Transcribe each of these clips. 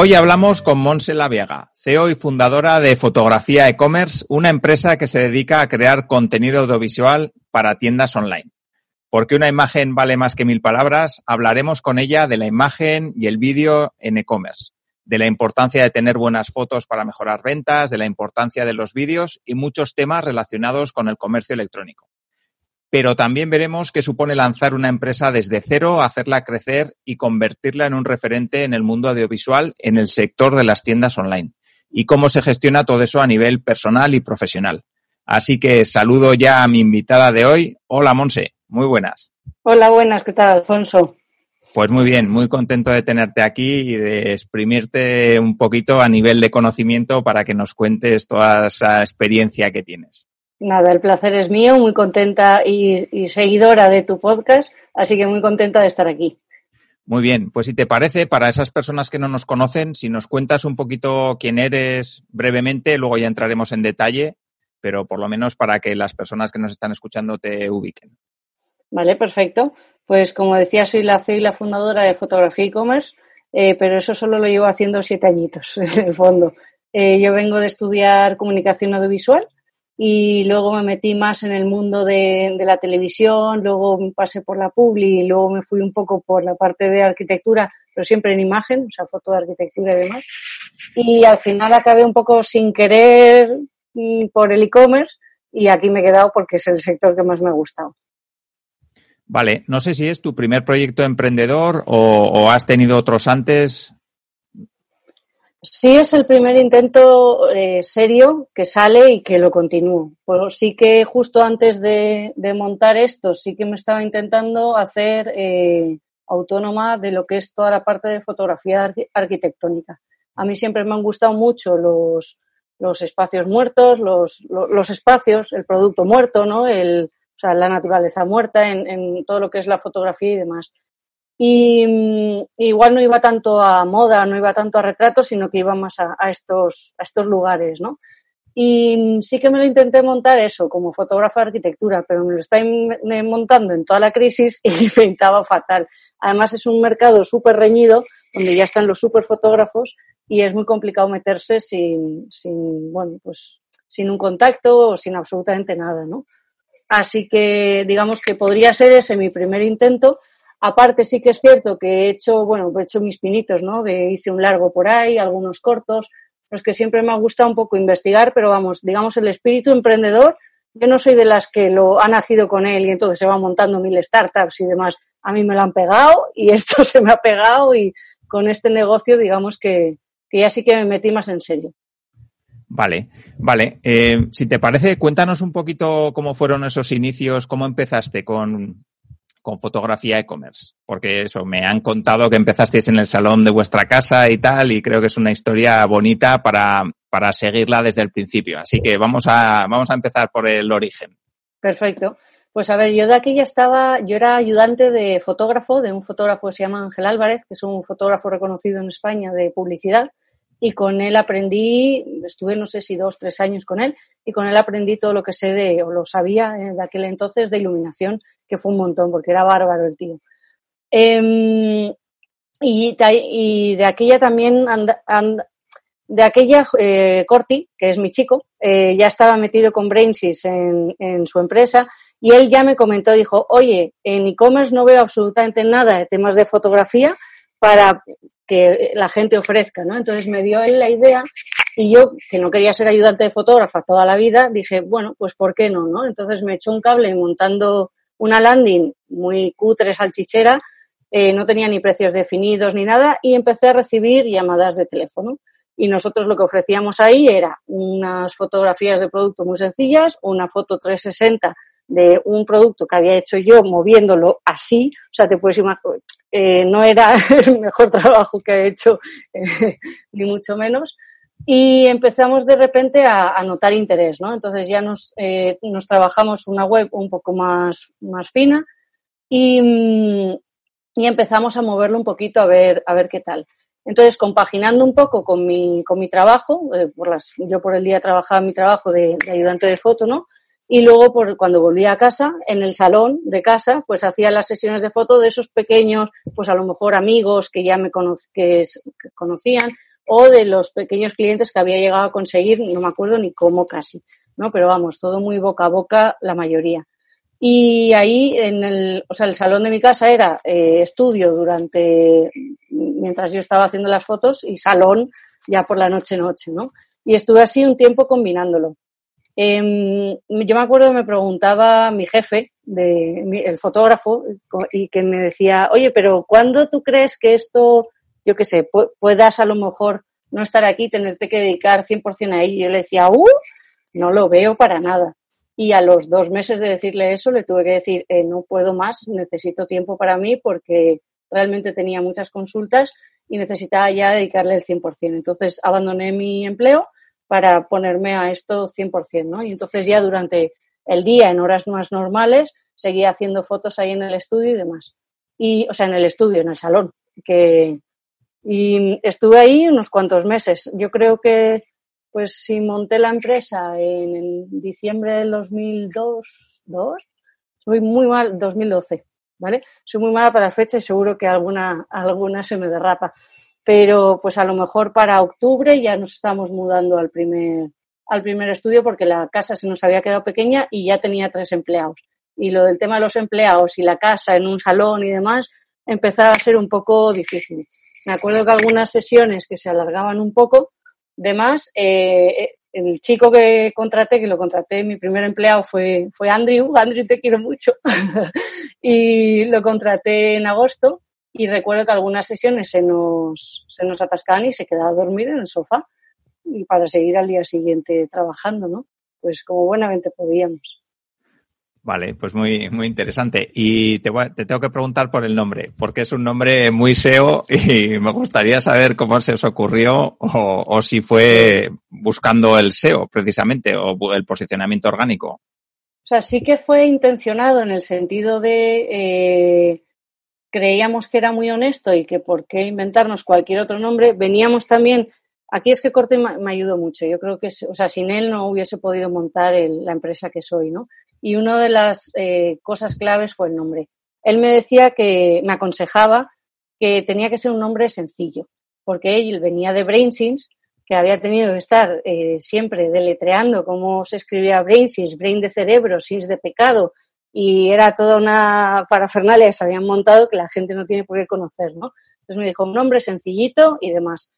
Hoy hablamos con Monse Laviega, CEO y fundadora de Fotografía E-Commerce, una empresa que se dedica a crear contenido audiovisual para tiendas online. Porque una imagen vale más que mil palabras, hablaremos con ella de la imagen y el vídeo en e-commerce, de la importancia de tener buenas fotos para mejorar ventas, de la importancia de los vídeos y muchos temas relacionados con el comercio electrónico pero también veremos qué supone lanzar una empresa desde cero, hacerla crecer y convertirla en un referente en el mundo audiovisual en el sector de las tiendas online y cómo se gestiona todo eso a nivel personal y profesional. Así que saludo ya a mi invitada de hoy. Hola, Monse. Muy buenas. Hola, buenas. ¿Qué tal, Alfonso? Pues muy bien, muy contento de tenerte aquí y de exprimirte un poquito a nivel de conocimiento para que nos cuentes toda esa experiencia que tienes. Nada, el placer es mío, muy contenta y, seguidora de tu podcast, así que muy contenta de estar aquí. Muy bien, pues si te parece, para esas personas que no nos conocen, si nos cuentas un poquito quién eres brevemente, luego ya entraremos en detalle, pero por lo menos para que las personas que nos están escuchando te ubiquen. Vale, perfecto. Pues como decía, soy la CEO y la fundadora de Fotografía e-commerce, eh, pero eso solo lo llevo haciendo siete añitos, en el fondo. Eh, yo vengo de estudiar comunicación audiovisual y luego me metí más en el mundo de, de, la televisión, luego pasé por la publi y luego me fui un poco por la parte de arquitectura, pero siempre en imagen, o sea, foto de arquitectura y demás. Y al final acabé un poco sin querer mm, por el e-commerce y aquí me he quedado porque es el sector que más me ha gustado. Vale, no sé si es tu primer proyecto emprendedor o, o has tenido otros antes. Sí es el primer intento eh, serio que sale y que lo continúo. Pues sí que justo antes de, montar esto, sí que me estaba intentando hacer eh, autónoma de lo que es toda la parte de fotografía arquitectónica. A mí siempre me han gustado mucho los, los espacios muertos, los, los, los espacios, el producto muerto, ¿no? El, o sea, la naturaleza muerta en, en todo lo que es la fotografía y demás. Y mm, igual no iba tanto a moda, no iba tanto a retratos, sino que iba más a, estos, a estos lugares, ¿no? Y mm, sí que me lo intenté montar eso, como fotógrafa de arquitectura, pero me lo está montando en toda la crisis y me pintaba fatal. Además es un mercado súper reñido, donde ya están los súper fotógrafos y es muy complicado meterse sin, sin, bueno, pues sin un contacto o sin absolutamente nada, ¿no? Así que digamos que podría ser ese mi primer intento, Aparte sí que es cierto que he hecho, bueno, he hecho mis pinitos, ¿no? De, hice un largo por ahí, algunos cortos, los que siempre me ha gustado un poco investigar, pero vamos, digamos, el espíritu emprendedor, yo no soy de las que lo ha nacido con él y entonces se va montando mil startups y demás. A mí me lo han pegado y esto se me ha pegado y con este negocio, digamos que, que ya sí que me metí más en serio. Vale, vale. Eh, si te parece, cuéntanos un poquito cómo fueron esos inicios, cómo empezaste con, con fotografía e-commerce, porque eso, me han contado que empezasteis en el salón de vuestra casa y tal, y creo que es una historia bonita para, para seguirla desde el principio. Así que vamos a, vamos a empezar por el origen. Perfecto. Pues a ver, yo de aquí ya estaba, yo era ayudante de fotógrafo, de un fotógrafo que se llama Ángel Álvarez, que es un fotógrafo reconocido en España de publicidad, y con él aprendí, estuve no sé si dos, tres años con él, y con él aprendí todo lo que sé de, o lo sabía de aquel entonces de iluminación, que fue un montón, porque era bárbaro el tío. Eh, y, de aquella también, anda, anda, de aquella eh, Corti, que es mi chico, eh, ya estaba metido con Brainsys en, en su empresa y él ya me comentó, dijo, oye, en e-commerce no veo absolutamente nada de temas de fotografía para que la gente ofrezca, ¿no? Entonces me dio él la idea y yo, que no quería ser ayudante de fotógrafa toda la vida, dije, bueno, pues ¿por qué no, no? Entonces me echó un cable montando una landing muy cutre, salchichera, eh, no tenía ni precios definidos ni nada y empecé a recibir llamadas de teléfono. Y nosotros lo que ofrecíamos ahí era unas fotografías de producto muy sencillas, una foto 360 de un producto que había hecho yo moviéndolo así, o sea, te puedes imaginar, eh, no era el mejor trabajo que he hecho, eh, ni mucho menos, y empezamos de repente a, notar interés, ¿no? Entonces ya nos, eh, nos trabajamos una web un poco más, más fina y, y, empezamos a moverlo un poquito a ver, a ver qué tal. Entonces, compaginando un poco con mi, con mi trabajo, eh, por las, yo por el día trabajaba mi trabajo de, ayudante de foto, ¿no? Y luego, por, cuando volvía a casa, en el salón de casa, pues hacía las sesiones de foto de esos pequeños, pues a lo mejor amigos que ya me que conocían, o de los pequeños clientes que había llegado a conseguir, no me acuerdo ni cómo casi, ¿no? Pero vamos, todo muy boca a boca la mayoría. Y ahí, en el, o sea, el salón de mi casa era eh, estudio durante, mientras yo estaba haciendo las fotos y salón ya por la noche noche, ¿no? Y estuve así un tiempo combinándolo. Eh, yo me acuerdo me preguntaba mi jefe, de, el fotógrafo, y que me decía, oye, pero ¿cuándo tú crees que esto yo qué sé, puedas a lo mejor no estar aquí, tenerte que dedicar 100% a ello. Yo le decía, ¡uh! No lo veo para nada. Y a los dos meses de decirle eso, le tuve que decir, eh, no puedo más, necesito tiempo para mí porque realmente tenía muchas consultas y necesitaba ya dedicarle el 100%. Entonces abandoné mi empleo para ponerme a esto 100%, ¿no? Y entonces ya durante el día, en horas más normales, seguía haciendo fotos ahí en el estudio y demás. Y, o sea, en el estudio, en el salón, que, y estuve ahí unos cuantos meses. Yo creo que, pues, si monté la empresa en diciembre del 2002, ¿dos? soy muy mal, 2012, ¿vale? Soy muy mala para la fecha y seguro que alguna, alguna se me derrapa. Pero, pues, a lo mejor para octubre ya nos estamos mudando al primer, al primer estudio porque la casa se nos había quedado pequeña y ya tenía tres empleados. Y lo del tema de los empleados y la casa en un salón y demás empezaba a ser un poco difícil. Me acuerdo que algunas sesiones que se alargaban un poco, de más, eh, eh, el chico que contraté, que lo contraté, mi primer empleado fue, fue Andrew, Andrew te quiero mucho, y lo contraté en agosto y recuerdo que algunas sesiones se nos, se nos atascaban y se quedaba a dormir en el sofá y para seguir al día siguiente trabajando, ¿no? Pues como buenamente podíamos. Vale, pues muy, muy interesante. Y te, te, tengo que preguntar por el nombre, porque es un nombre muy SEO y me gustaría saber cómo se os ocurrió o, si fue buscando el SEO precisamente o el posicionamiento orgánico. O sea, sí que fue intencionado en el sentido de eh, creíamos que era muy honesto y que por qué inventarnos cualquier otro nombre. Veníamos también, aquí es que Corte me, ayudó mucho. Yo creo que, o sea, sin él no hubiese podido montar la empresa que soy, ¿no? Y una de las eh, cosas claves fue el nombre. Él me decía que me aconsejaba que tenía que ser un nombre sencillo, porque él venía de BrainSins, que había tenido que estar eh, siempre deletreando cómo se escribía BrainSins, Brain de cerebro, Sins de pecado, y era toda una parafernalia que se habían montado que la gente no tiene por qué conocer, ¿no? Entonces me dijo un nombre sencillito y demás.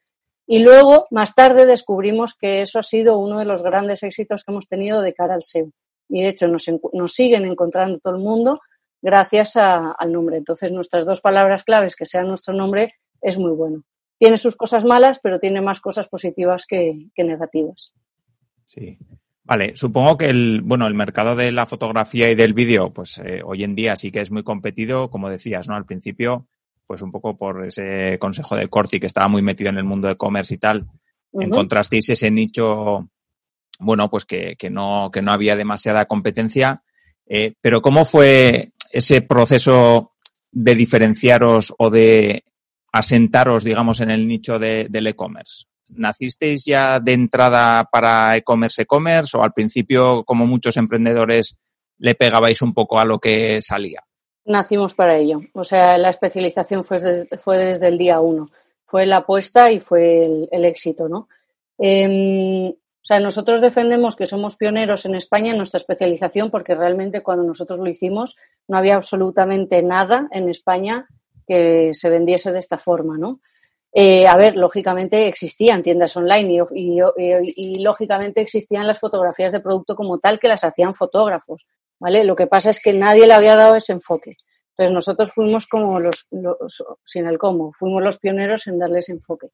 Y luego, más tarde, descubrimos que eso ha sido uno de los grandes éxitos que hemos tenido de cara al SEO y de hecho nos, nos siguen encontrando todo el mundo gracias al nombre. Entonces, nuestras dos palabras claves, que sean nuestro nombre, es muy bueno. Tiene sus cosas malas, pero tiene más cosas positivas que, negativas. Sí. Vale, supongo que el, bueno, el mercado de la fotografía y del vídeo, pues eh, hoy en día sí que es muy competido, como decías, ¿no? Al principio, pues un poco por ese consejo de Corti que estaba muy metido en el mundo de e-commerce y tal, encontrasteis ese nicho bueno, pues que, que, no, que no había demasiada competencia. Eh, pero ¿cómo fue ese proceso de diferenciaros o de asentaros, digamos, en el nicho de, del e-commerce? ¿Nacisteis ya de entrada para e-commerce, e-commerce o al principio, como muchos emprendedores, le pegabais un poco a lo que salía? Nacimos para ello. O sea, la especialización fue desde, fue desde el día uno. Fue la apuesta y fue el, éxito, ¿no? Eh, o sea, nosotros defendemos que somos pioneros en España en nuestra especialización porque realmente cuando nosotros lo hicimos no había absolutamente nada en España que se vendiese de esta forma, ¿no? Eh, a ver, lógicamente existían tiendas online y, lógicamente existían las fotografías de producto como tal que las hacían fotógrafos, ¿vale? Lo que pasa es que nadie le había dado ese enfoque. Entonces nosotros fuimos como los, los sin el cómo, fuimos los pioneros en darle ese enfoque.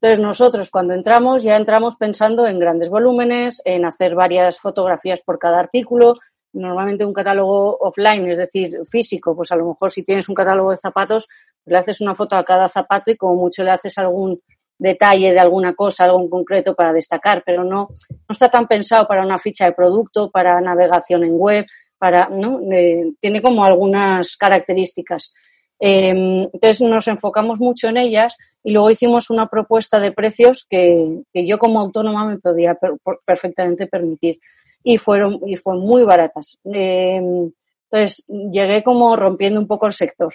Entonces nosotros cuando entramos ya entramos pensando en grandes volúmenes, en hacer varias fotografías por cada artículo, normalmente un catálogo offline, es decir, físico, pues a lo mejor si tienes un catálogo de zapatos, le haces una foto a cada zapato y como mucho le haces algún detalle de alguna cosa, algo en concreto para destacar, pero no, no está tan pensado para una ficha de producto, para navegación en web, para, ¿no? Eh, tiene como algunas características. Em, entonces nos enfocamos mucho en ellas y luego hicimos una propuesta de precios que, yo como autónoma me podía perfectamente permitir y fueron y fue muy baratas. Em, entonces llegué como rompiendo un poco el sector.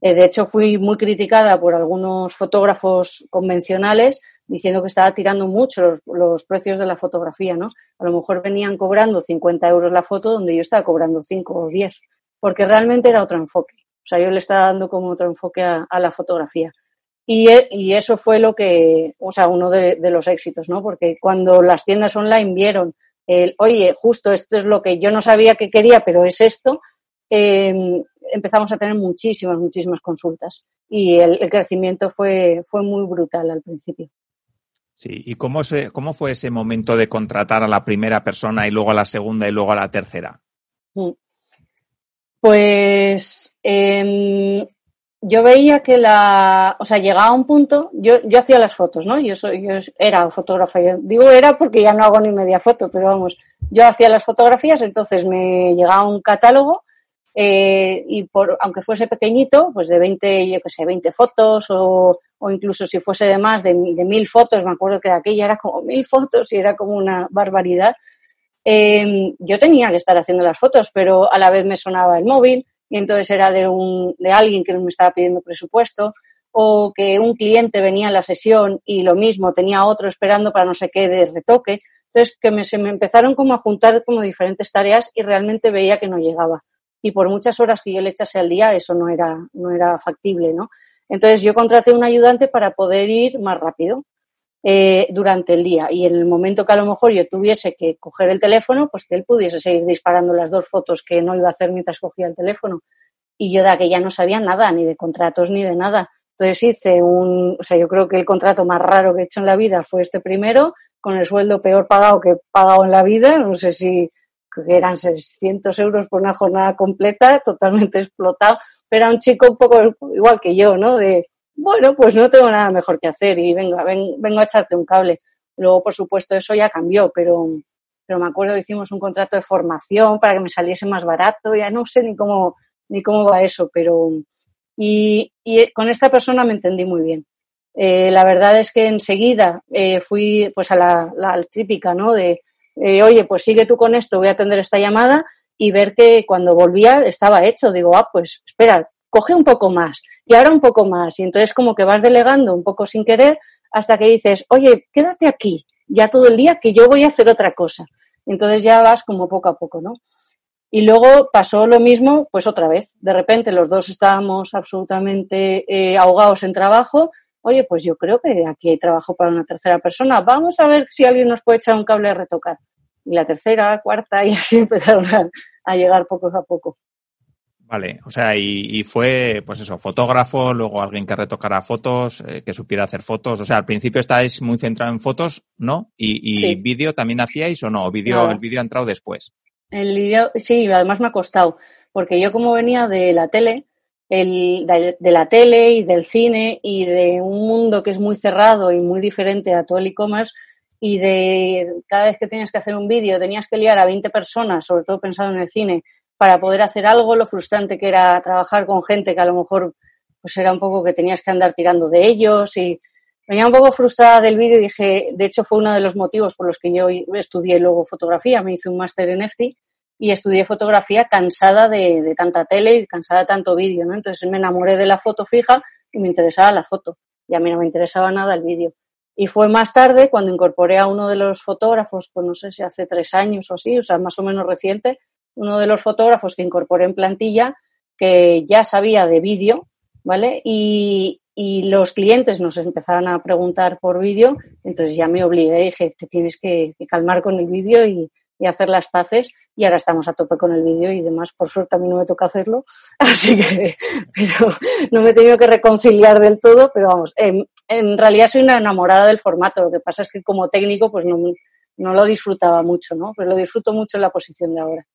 Eh, de hecho fui muy criticada por algunos fotógrafos convencionales diciendo que estaba tirando mucho los, los, precios de la fotografía, ¿no? A lo mejor venían cobrando 50 euros la foto donde yo estaba cobrando 5 o 10, porque realmente era otro enfoque. O sea, yo le estaba dando como otro enfoque a, la fotografía. Y, e, y, eso fue lo que, o sea, uno de, los éxitos, ¿no? Porque cuando las tiendas online vieron el, oye, justo esto es lo que yo no sabía que quería, pero es esto, em, empezamos a tener muchísimas, muchísimas consultas. Y el, crecimiento fue, fue muy brutal al principio. Sí, ¿y cómo, se, cómo fue ese momento de contratar a la primera persona y luego a la segunda y luego a la tercera? Mm. Pues em, yo veía que la, o sea, llegaba a un punto, yo, yo hacía las fotos, ¿no? Yo soy, yo era fotógrafa, digo era porque ya no hago ni media foto, pero vamos, yo hacía las fotografías, entonces me llegaba un catálogo eh, y por, aunque fuese pequeñito, pues de 20, yo que sé, 20 fotos o, o incluso si fuese de más de, de mil fotos, me acuerdo que aquella era como mil fotos y era como una barbaridad, eh, yo tenía que estar haciendo las fotos, pero a la vez me sonaba el móvil y entonces era de, un, de alguien que me estaba pidiendo presupuesto o que un cliente venía a la sesión y lo mismo, tenía otro esperando para no sé qué de retoque. Entonces, que me, se me empezaron como a juntar como diferentes tareas y realmente veía que no llegaba. Y por muchas horas que yo le echase al día, eso no era, no era factible, ¿no? Entonces, yo contraté un ayudante para poder ir más rápido. Eh, durante el día. Y en el momento que a lo mejor yo tuviese que coger el teléfono, pues que él pudiese seguir disparando las dos fotos que no iba a hacer mientras cogía el teléfono. Y yo de ya no sabía nada, ni de contratos, ni de nada. Entonces hice un, o sea, yo creo que el contrato más raro que he hecho en la vida fue este primero, con el sueldo peor pagado que he pagado en la vida. No sé si eran 600 euros por una jornada completa, totalmente explotado. Pero era un chico un poco igual que yo, ¿no? De, bueno, pues no tengo nada mejor que hacer y venga, vengo a echarte un cable. Luego, por supuesto, eso ya cambió, pero, me acuerdo que hicimos un contrato de formación para que me saliese más barato, ya no sé ni cómo, ni cómo va eso, pero y, y con esta persona me entendí muy bien. Eh, la verdad es que enseguida eh, fui pues a la, la típica, ¿no? De, eh, oye, pues sigue tú con esto, voy a atender esta llamada y ver que cuando volvía estaba hecho. Digo, ah, pues espera, coge un poco más y ahora un poco más. Y entonces como que vas delegando un poco sin querer hasta que dices, oye, quédate aquí ya todo el día que yo voy a hacer otra cosa. Entonces ya vas como poco a poco, ¿no? Y luego pasó lo mismo, pues otra vez. De repente los dos estábamos absolutamente eh, ahogados en trabajo. Oye, pues yo creo que aquí hay trabajo para una tercera persona. Vamos a ver si alguien nos puede echar un cable a retocar. Y la tercera, cuarta, y así empezaron a llegar poco a poco. Vale, o sea, y, fue, pues eso, fotógrafo, luego alguien que retocara fotos, eh, que supiera hacer fotos. O sea, al principio estáis muy centrado en fotos, ¿no? ¿Y, vídeo también hacíais o no? ¿O vídeo, el vídeo ha entrado después? El vídeo, sí, además me ha costado, porque yo como venía de la tele, el, de, de, la tele y del cine y de un mundo que es muy cerrado y muy diferente a todo el e-commerce y de cada vez que tenías que hacer un vídeo tenías que liar a 20 personas, sobre todo pensando en el cine, para poder hacer algo, lo frustrante que era trabajar con gente que a lo mejor pues era un poco que tenías que andar tirando de ellos y venía un poco frustrada del vídeo y dije, de hecho fue uno de los motivos por los que yo estudié luego fotografía, me hice un máster en EFTI y estudié fotografía cansada de, tanta tele y cansada de tanto vídeo, ¿no? Entonces me enamoré de la foto fija y me interesaba la foto y a mí no me interesaba nada el vídeo. Y fue más tarde cuando incorporé a uno de los fotógrafos, pues no sé si hace tres años o así, o sea, más o menos reciente, uno de los fotógrafos que incorporé en plantilla que ya sabía de vídeo, ¿vale? Y, y los clientes nos empezaron a preguntar por vídeo, entonces ya me obligué, dije, te tienes que, calmar con el vídeo y, y, hacer las paces y ahora estamos a tope con el vídeo y demás, por suerte a mí no me toca hacerlo, así que pero no me he tenido que reconciliar del todo, pero vamos, en, en realidad soy una enamorada del formato, lo que pasa es que como técnico pues no, no lo disfrutaba mucho, ¿no? Pero lo disfruto mucho en la posición de ahora.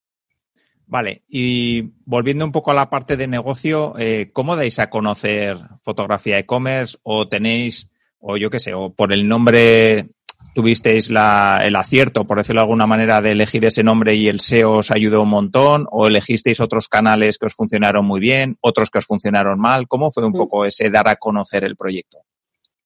Vale, y volviendo un poco a la parte de negocio, eh, ¿cómo dais a conocer fotografía e-commerce o tenéis o yo qué sé, o por el nombre tuvisteis la, el acierto, por decirlo de alguna manera, de elegir ese nombre y el SEO os ayudó un montón, o elegisteis otros canales que os funcionaron muy bien, otros que os funcionaron mal. ¿Cómo fue un mm. poco ese dar a conocer el proyecto?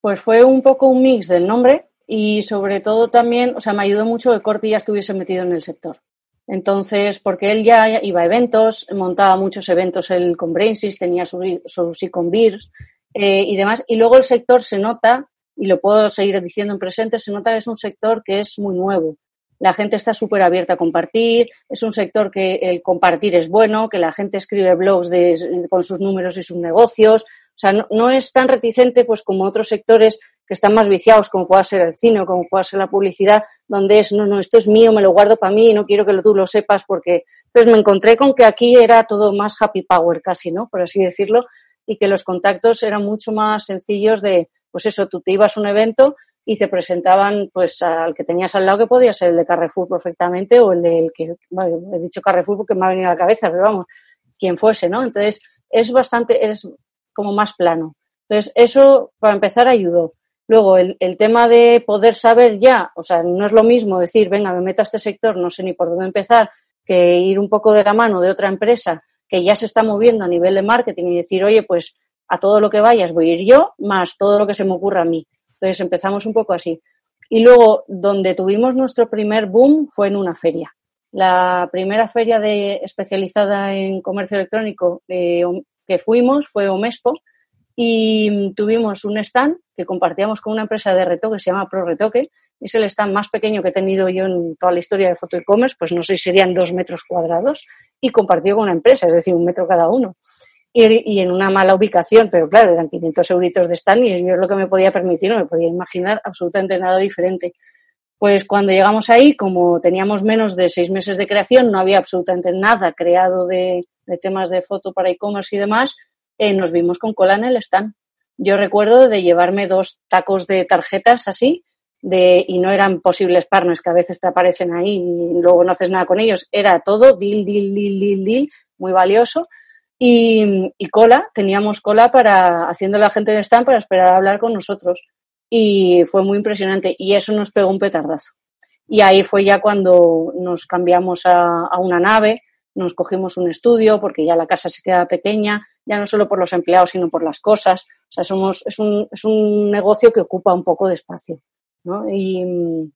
Pues fue un poco un mix del nombre y sobre todo también, o sea, me ayudó mucho que Corti ya estuviese metido en el sector. Entonces, porque él ya iba a eventos, montaba muchos eventos él con Brainsys, tenía sus su, con Beers eh, y demás. Y luego el sector se nota y lo puedo seguir diciendo en presente, se nota que es un sector que es muy nuevo. La gente está súper abierta a compartir, es un sector que el compartir es bueno, que la gente escribe blogs de, con sus números y sus negocios. O sea, no, no, es tan reticente pues como otros sectores que están más viciados, como pueda ser el cine o como pueda ser la publicidad, donde es, no, no, esto es mío, me lo guardo para mí, no quiero que tú lo sepas porque... Entonces me encontré con que aquí era todo más happy power casi, ¿no? Por así decirlo, y que los contactos eran mucho más sencillos de, pues eso, tú te ibas a un evento y te presentaban pues al que tenías al lado que podía ser el de Carrefour perfectamente o el del que, bueno, he dicho Carrefour porque me ha venido a la cabeza, pero vamos, quien fuese, ¿no? Entonces es bastante, es como más plano. Entonces eso para empezar ayudó. Luego el, el tema de poder saber ya, o sea, no es lo mismo decir, venga, me meto a este sector, no sé ni por dónde empezar, que ir un poco de la mano de otra empresa que ya se está moviendo a nivel de marketing y decir, oye, pues a todo lo que vayas voy a ir yo, más todo lo que se me ocurra a mí. Entonces empezamos un poco así. Y luego, donde tuvimos nuestro primer boom fue en una feria. La primera feria de, especializada en comercio electrónico eh, que fuimos fue Omespo y tuvimos un stand que compartíamos con una empresa de retoque que se llama Pro Retoque. Es el stand más pequeño que he tenido yo en toda la historia de foto e-commerce, pues no sé si serían dos metros cuadrados y compartido con una empresa, es decir, un metro cada uno y, en una mala ubicación, pero claro, eran 500 euritos de stand y yo es lo que me podía permitir, no me podía imaginar absolutamente nada diferente. Pues cuando llegamos ahí, como teníamos menos de seis meses de creación, no había absolutamente nada creado de, temas de foto para e-commerce y demás, eh, nos vimos con cola en el stand. Yo recuerdo de llevarme dos tacos de tarjetas así, de, y no eran posibles partners que a veces te aparecen ahí y luego no haces nada con ellos. Era todo deal, deal, deal, deal, deal, muy valioso. Y, cola, teníamos cola para, haciendo la gente en stand para esperar a hablar con nosotros. Y fue muy impresionante. Y eso nos pegó un petardazo. Y ahí fue ya cuando nos cambiamos a, a una nave, nos cogimos un estudio porque ya la casa se queda pequeña, ya no solo por los empleados, sino por las cosas. O sea, somos, es un, es un negocio que ocupa un poco de espacio. ¿no? Y,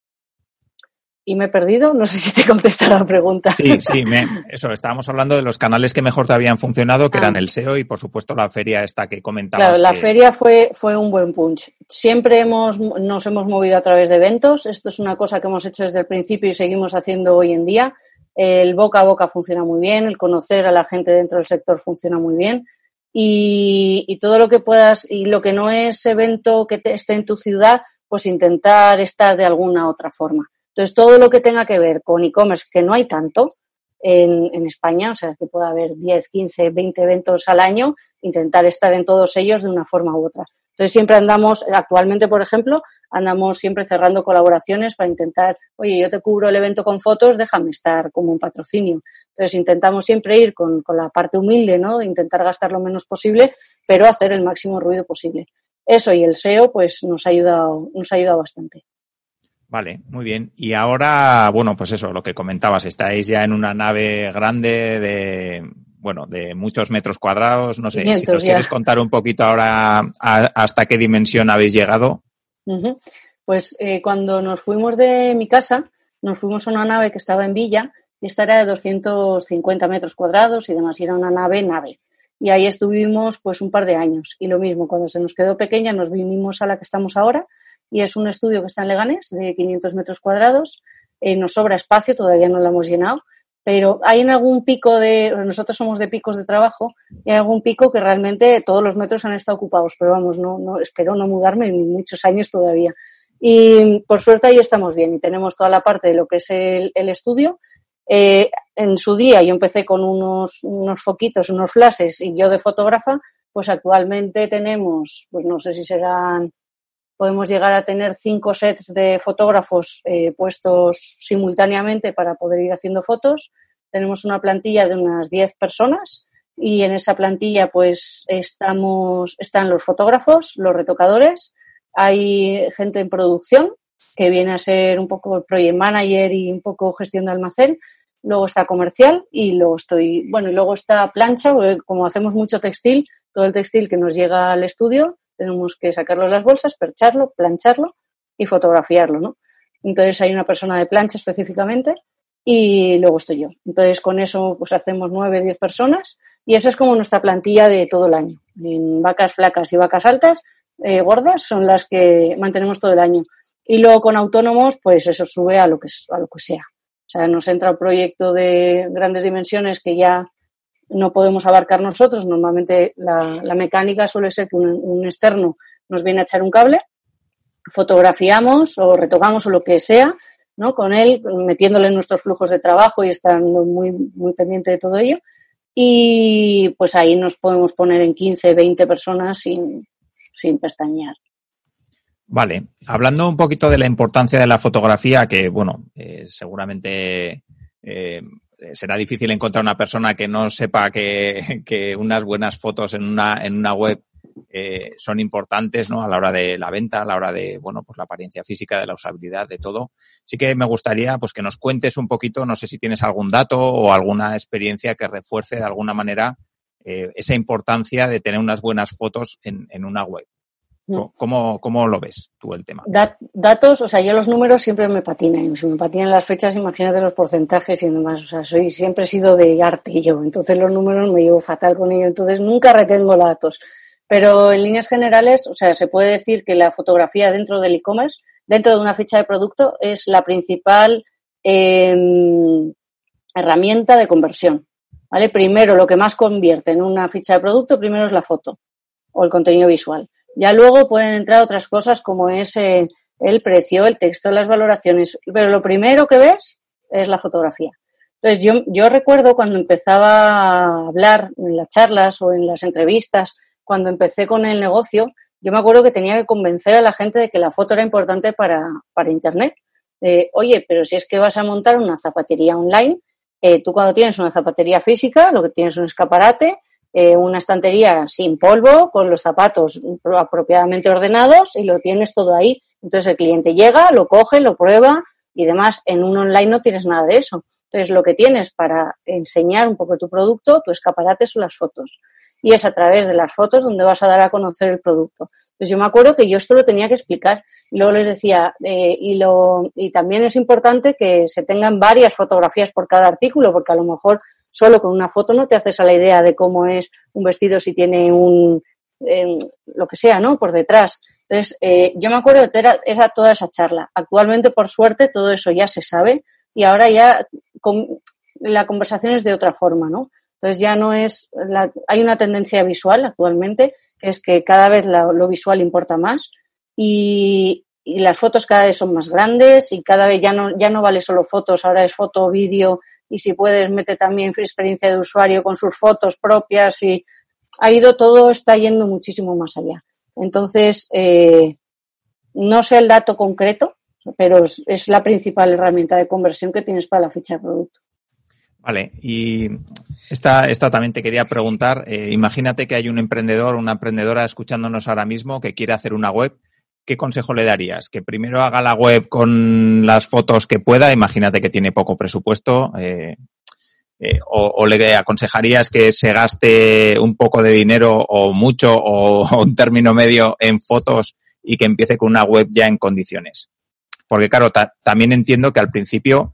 y me he perdido. No sé si te contesta la pregunta. Sí, sí, eso, estábamos hablando de los canales que mejor te habían funcionado, que eran ah. el SEO y, por supuesto, la feria esta que comentabas. Claro, la feria fue, fue un buen punch. Siempre hemos, nos hemos movido a través de eventos. Esto es una cosa que hemos hecho desde el principio y seguimos haciendo hoy en día. El boca a boca funciona muy bien, el conocer a la gente dentro del sector funciona muy bien. Y, y todo lo que puedas, y lo que no es evento que esté en tu ciudad, pues intentar estar de alguna otra forma entonces, todo lo que tenga que ver con e-commerce, que no hay tanto en, en, España, o sea, que pueda haber 10, 15, 20 eventos al año, intentar estar en todos ellos de una forma u otra. Entonces, siempre andamos, actualmente, por ejemplo, andamos siempre cerrando colaboraciones para intentar, oye, yo te cubro el evento con fotos, déjame estar como un patrocinio. Entonces, intentamos siempre ir con, con la parte humilde, ¿no? De intentar gastar lo menos posible, pero hacer el máximo ruido posible. Eso y el SEO, pues nos ha ayudado, nos ha ayudado bastante. Vale, muy bien. Y ahora, bueno, pues eso, lo que comentabas, estáis ya en una nave grande de, bueno, de muchos metros cuadrados. No sé, si nos quieres contar un poquito ahora hasta qué dimensión habéis llegado. Pues eh, cuando nos fuimos de mi casa, nos fuimos a una nave que estaba en Villa y esta era de 250 metros cuadrados y demás, y era una nave, nave. Y ahí estuvimos pues un par de años. Y lo mismo, cuando se nos quedó pequeña, nos vinimos a la que estamos ahora y es un estudio que está en Leganés de 500 metros cuadrados. Eh, nos sobra espacio, todavía no lo hemos llenado, pero hay en algún pico de, nosotros somos de picos de trabajo, y hay algún pico que realmente todos los metros han estado ocupados, pero vamos, no, no espero no mudarme en muchos años todavía. Y por suerte ahí estamos bien y tenemos toda la parte de lo que es el, estudio. Eh, en su día yo empecé con unos, unos foquitos, unos flashes y yo de fotógrafa, pues actualmente tenemos, pues no sé si serán podemos llegar a tener cinco sets de fotógrafos eh, puestos simultáneamente para poder ir haciendo fotos. Tenemos una plantilla de unas 10 personas y en esa plantilla pues estamos, están los fotógrafos, los retocadores, hay gente en producción que viene a ser un poco project manager y un poco gestión de almacén. Luego está comercial y luego estoy, bueno, y luego está plancha, como hacemos mucho textil, todo el textil que nos llega al estudio, tenemos que sacarlo de las bolsas, percharlo, plancharlo y fotografiarlo, ¿no? Entonces hay una persona de plancha específicamente y luego estoy yo. Entonces con eso pues hacemos nueve, diez personas y esa es como nuestra plantilla de todo el año. En vacas flacas y vacas altas, eh, gordas, son las que mantenemos todo el año. Y luego con autónomos, pues eso sube a lo que, a lo que sea. O sea, nos entra un proyecto de grandes dimensiones que ya no podemos abarcar nosotros. Normalmente la, mecánica suele ser que un, externo nos viene a echar un cable, fotografiamos o retocamos o lo que sea, ¿no? Con él, metiéndole nuestros flujos de trabajo y estando muy, muy pendiente de todo ello. Y pues ahí nos podemos poner en 15, 20 personas sin, sin pestañear. Vale, hablando un poquito de la importancia de la fotografía, que bueno, eh, seguramente eh, será difícil encontrar una persona que no sepa que, unas buenas fotos en una, en una web eh, son importantes ¿no? a la hora de la venta, a la hora de bueno, pues la apariencia física, de la usabilidad, de todo. Sí que me gustaría pues que nos cuentes un poquito, no sé si tienes algún dato o alguna experiencia que refuerce de alguna manera esa importancia de tener unas buenas fotos en, en una web. ¿Cómo, ¿Cómo, lo ves tú el tema? datos, o sea, yo los números siempre me patinan. Si me patinan las fechas, imagínate los porcentajes y demás. O sea, soy, siempre he sido de arte yo. Entonces los números me llevo fatal con ellos. Entonces nunca retengo datos. Pero en líneas generales, o sea, se puede decir que la fotografía dentro del e-commerce, dentro de una ficha de producto, es la principal em, herramienta de conversión. ¿Vale? Primero, lo que más convierte en una ficha de producto, primero es la foto o el contenido visual. Ya luego pueden entrar otras cosas como es eh, el precio, el texto, las valoraciones, pero lo primero que ves es la fotografía. Entonces, yo, yo recuerdo cuando empezaba a hablar en las charlas o en las entrevistas, cuando empecé con el negocio, yo me acuerdo que tenía que convencer a la gente de que la foto era importante para, para Internet. Oye, pero si es que vas a montar una zapatería online, eh, tú cuando tienes una zapatería física, lo que tienes es un escaparate, eh, una estantería sin polvo, con los zapatos apropiadamente ordenados y lo tienes todo ahí. Entonces el cliente llega, lo coge, lo prueba y demás. En un online no tienes nada de eso. Entonces lo que tienes para enseñar un poco tu producto, tu escaparate son las fotos. Y es a través de las fotos donde vas a dar a conocer el producto. Entonces yo me acuerdo que yo esto lo tenía que explicar. Luego les decía, eh, y, lo, y también es importante que se tengan varias fotografías por cada artículo, porque a lo mejor solo con una foto no te haces a la idea de cómo es un vestido si tiene un, lo que sea, ¿no? Por detrás. Entonces, eh, yo me acuerdo que era, era, toda esa charla. Actualmente, por suerte, todo eso ya se sabe y ahora ya la conversación es de otra forma, ¿no? Entonces ya no es, la, hay una tendencia visual actualmente, que es que cada vez lo visual importa más y, y, las fotos cada vez son más grandes y cada vez ya no, ya no vale solo fotos, ahora es foto, vídeo y si puedes mete también experiencia de usuario con sus fotos propias y ha ido todo, está yendo muchísimo más allá. Entonces, eh, no sé el dato concreto, pero es, la principal herramienta de conversión que tienes para la ficha de producto. Vale, y esta, esta también te quería preguntar, eh, imagínate que hay un emprendedor, una emprendedora escuchándonos ahora mismo que quiere hacer una web ¿qué consejo le darías? Que primero haga la web con las fotos que pueda, imagínate que tiene poco presupuesto, eh, eh, o, le aconsejarías que se gaste un poco de dinero o mucho o, un término medio en fotos y que empiece con una web ya en condiciones. Porque claro, también entiendo que al principio,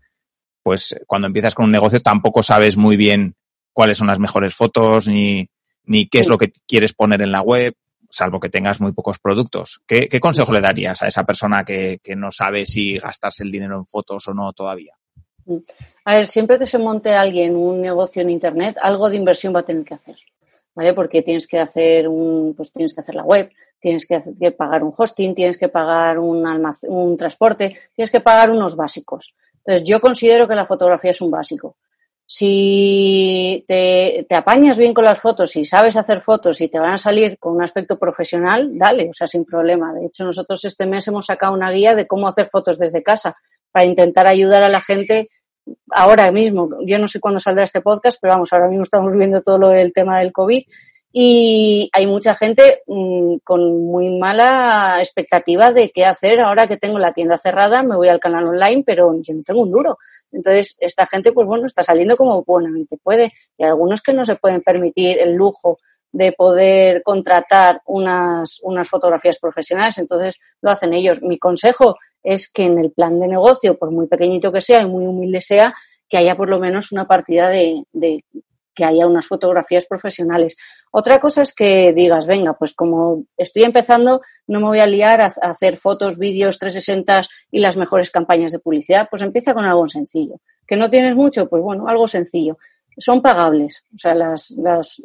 pues cuando empiezas con un negocio tampoco sabes muy bien cuáles son las mejores fotos ni, ni qué es lo que quieres poner en la web salvo que tengas muy pocos productos. ¿Qué, consejo le darías a esa persona que, no sabe si gastarse el dinero en fotos o no todavía? Mm. A ver, siempre que se monte alguien un negocio en Internet, algo de inversión va a tener que hacer, ¿vale? Porque tienes que hacer un, pues tienes que hacer la web, tienes que, pagar un hosting, tienes que pagar un, un transporte, tienes que pagar unos básicos. Entonces, yo considero que la fotografía es un básico. Si te, apañas bien con las fotos y sabes hacer fotos y te van a salir con un aspecto profesional, dale, o sea, sin problema. De hecho, nosotros este mes hemos sacado una guía de cómo hacer fotos desde casa para intentar ayudar a la gente ahora mismo. Yo no sé cuándo saldrá este podcast, pero vamos, ahora mismo estamos viendo todo lo del tema del COVID y hay mucha gente mm, con muy mala expectativa de qué hacer ahora que tengo la tienda cerrada, me voy al canal online, pero yo no tengo un duro. Entonces, esta gente, pues bueno, está saliendo como buenamente puede. Y algunos que no se pueden permitir el lujo de poder contratar unas, unas fotografías profesionales, entonces lo hacen ellos. Mi consejo es que en el plan de negocio, por muy pequeñito que sea y muy humilde sea, que haya por lo menos una partida de, de que haya unas fotografías profesionales. Otra cosa es que digas, venga, pues como estoy empezando, no me voy a liar a, hacer fotos, vídeos 360 y las mejores campañas de publicidad, pues empieza con algo sencillo. ¿Que no tienes mucho? Pues bueno, algo sencillo. Son pagables, o sea, las,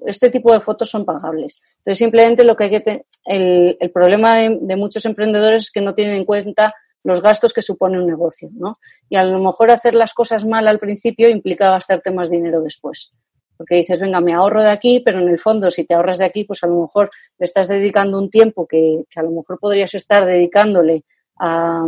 este tipo de fotos son pagables. Entonces, simplemente lo que hay que el, el, problema de, de muchos emprendedores es que no tienen en cuenta los gastos que supone un negocio, ¿no? Y a lo mejor hacer las cosas mal al principio implica gastarte más dinero después porque dices, venga, me ahorro de aquí, pero en el fondo, si te ahorras de aquí, pues a lo mejor le estás dedicando un tiempo que, a lo mejor podrías estar dedicándole a,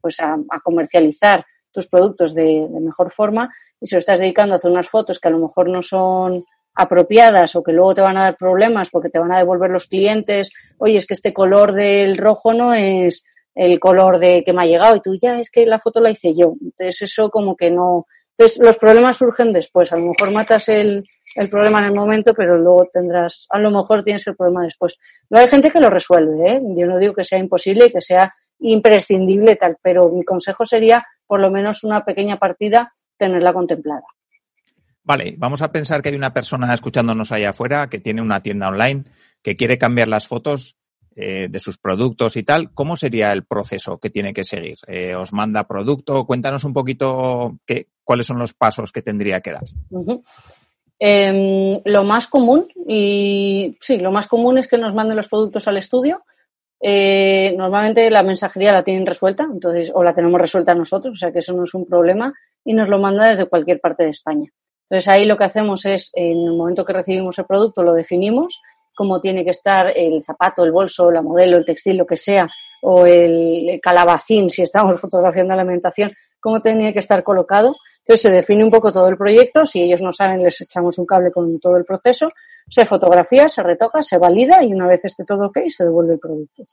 pues a, comercializar tus productos de, mejor forma y se lo estás dedicando a hacer unas fotos que a lo mejor no son apropiadas o que luego te van a dar problemas porque te van a devolver los clientes, oye, es que este color del rojo no es el color de que me ha llegado y tú ya es que la foto la hice yo. Entonces eso como que no, entonces, los problemas surgen después. A lo mejor matas el, el, problema en el momento, pero luego tendrás, a lo mejor tienes el problema después. No hay gente que lo resuelve, ¿eh? Yo no digo que sea imposible y que sea imprescindible tal, pero mi consejo sería por lo menos una pequeña partida tenerla contemplada. Vale, vamos a pensar que hay una persona escuchándonos allá afuera que tiene una tienda online que quiere cambiar las fotos eh, de sus productos y tal, ¿cómo sería el proceso que tiene que seguir? Eh, ¿Os manda producto? Cuéntanos un poquito qué, cuáles son los pasos que tendría que dar. Em, lo más común, y sí, lo más común es que nos manden los productos al estudio. Eh, normalmente la mensajería la tienen resuelta, entonces, o la tenemos resuelta nosotros, o sea que eso no es un problema, y nos lo manda desde cualquier parte de España. Entonces ahí lo que hacemos es, en el momento que recibimos el producto, lo definimos, cómo tiene que estar el zapato, el bolso, la modelo, el textil, lo que sea, o el calabacín, si estamos fotografiando la alimentación, cómo tiene que estar colocado. Entonces se define un poco todo el proyecto, si ellos no saben les echamos un cable con todo el proceso, se fotografía, se retoca, se valida y una vez esté todo ok se devuelve el producto.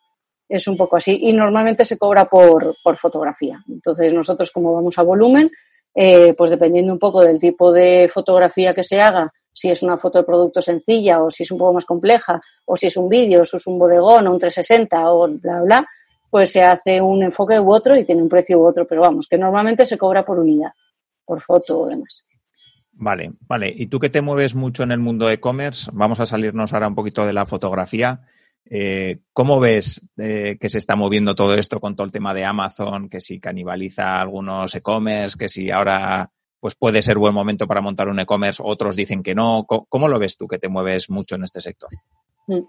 Es un poco así y normalmente se cobra por, por fotografía. Entonces nosotros como vamos a volumen, eh, pues dependiendo un poco del tipo de fotografía que se haga, si es una foto de producto sencilla o si es un poco más compleja, o si es un vídeo, o es un bodegón o un 360 o bla, bla, pues se hace un enfoque u otro y tiene un precio u otro, pero vamos, que normalmente se cobra por unidad, por foto o demás. Vale, vale. Y tú que te mueves mucho en el mundo e-commerce, vamos a salirnos ahora un poquito de la fotografía. Eh, ¿Cómo ves eh, que se está moviendo todo esto con todo el tema de Amazon, que si canibaliza algunos e-commerce, que si ahora pues puede ser buen momento para montar un e-commerce, otros dicen que no. ¿Cómo, lo ves tú que te mueves mucho en este sector? Mm.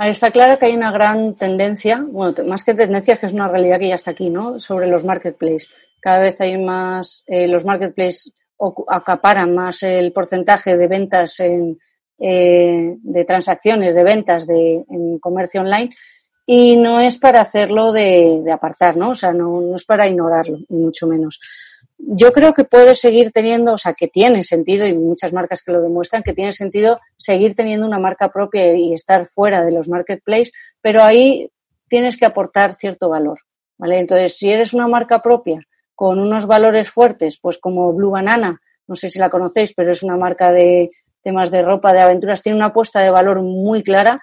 Está claro que hay una gran tendencia, bueno, más que tendencia, que es una realidad que ya está aquí, ¿no? Sobre los marketplaces. Cada vez hay más, eh, los marketplaces acaparan más el porcentaje de ventas en, eh, de transacciones, de ventas de, en comercio online y no es para hacerlo de, apartar, ¿no? O sea, no, no es para ignorarlo, ni mucho menos yo creo que puede seguir teniendo, o sea, que tiene sentido, y muchas marcas que lo demuestran, que tiene sentido seguir teniendo una marca propia y estar fuera de los marketplaces, pero ahí tienes que aportar cierto valor, ¿vale? Entonces, si eres una marca propia con unos valores fuertes, pues como Blue Banana, no sé si la conocéis, pero es una marca de temas de ropa, de aventuras, tiene una apuesta de valor muy clara,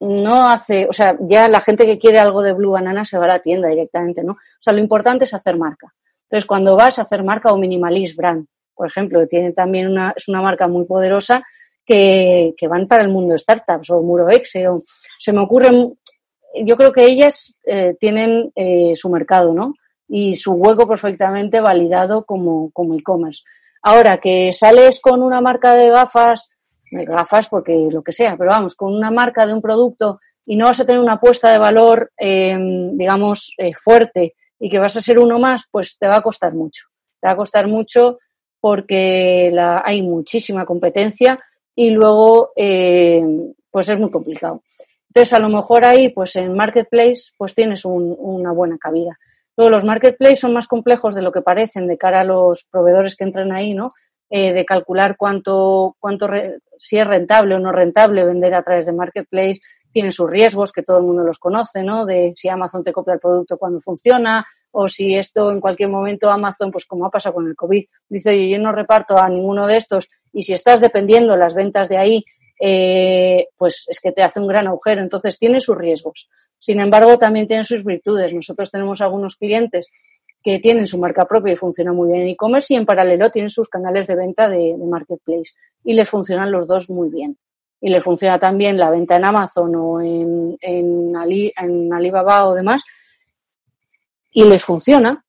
no hace, o sea, ya la gente que quiere algo de Blue Banana se va a la tienda directamente, ¿no? O sea, lo importante es hacer marca. Entonces, cuando vas a hacer marca o minimalist brand, por ejemplo, tiene también una, es una marca muy poderosa que, que van para el mundo de startups o Muroex o se me ocurren, yo creo que ellas eh, tienen eh, su mercado, ¿no? Y su hueco perfectamente validado como, como e-commerce. Ahora, que sales con una marca de gafas, de gafas porque lo que sea, pero vamos, con una marca de un producto y no vas a tener una apuesta de valor, eh, digamos, eh, fuerte y que vas a ser uno más, pues te va a costar mucho. Te va a costar mucho porque la, hay muchísima competencia y luego eh, pues es muy complicado. Entonces, a lo mejor ahí, pues en Marketplace, pues tienes un, una buena cabida. Luego, los Marketplace son más complejos de lo que parecen de cara a los proveedores que entran ahí, ¿no? eh, de calcular cuánto, cuánto si es rentable o no rentable vender a través de Marketplace, tiene sus riesgos, que todo el mundo los conoce, ¿no? De si Amazon te copia el producto cuando funciona, o si esto en cualquier momento Amazon, pues como ha pasado con el COVID, dice, oye, yo no reparto a ninguno de estos, y si estás dependiendo las ventas de ahí, eh, pues es que te hace un gran agujero. Entonces tiene sus riesgos. Sin embargo, también tiene sus virtudes. Nosotros tenemos algunos clientes que tienen su marca propia y funcionan muy bien en e-commerce y en paralelo tienen sus canales de venta de, marketplace y les funcionan los dos muy bien. Y les funciona también la venta en Amazon o en, en, en Alibaba o demás y les funciona,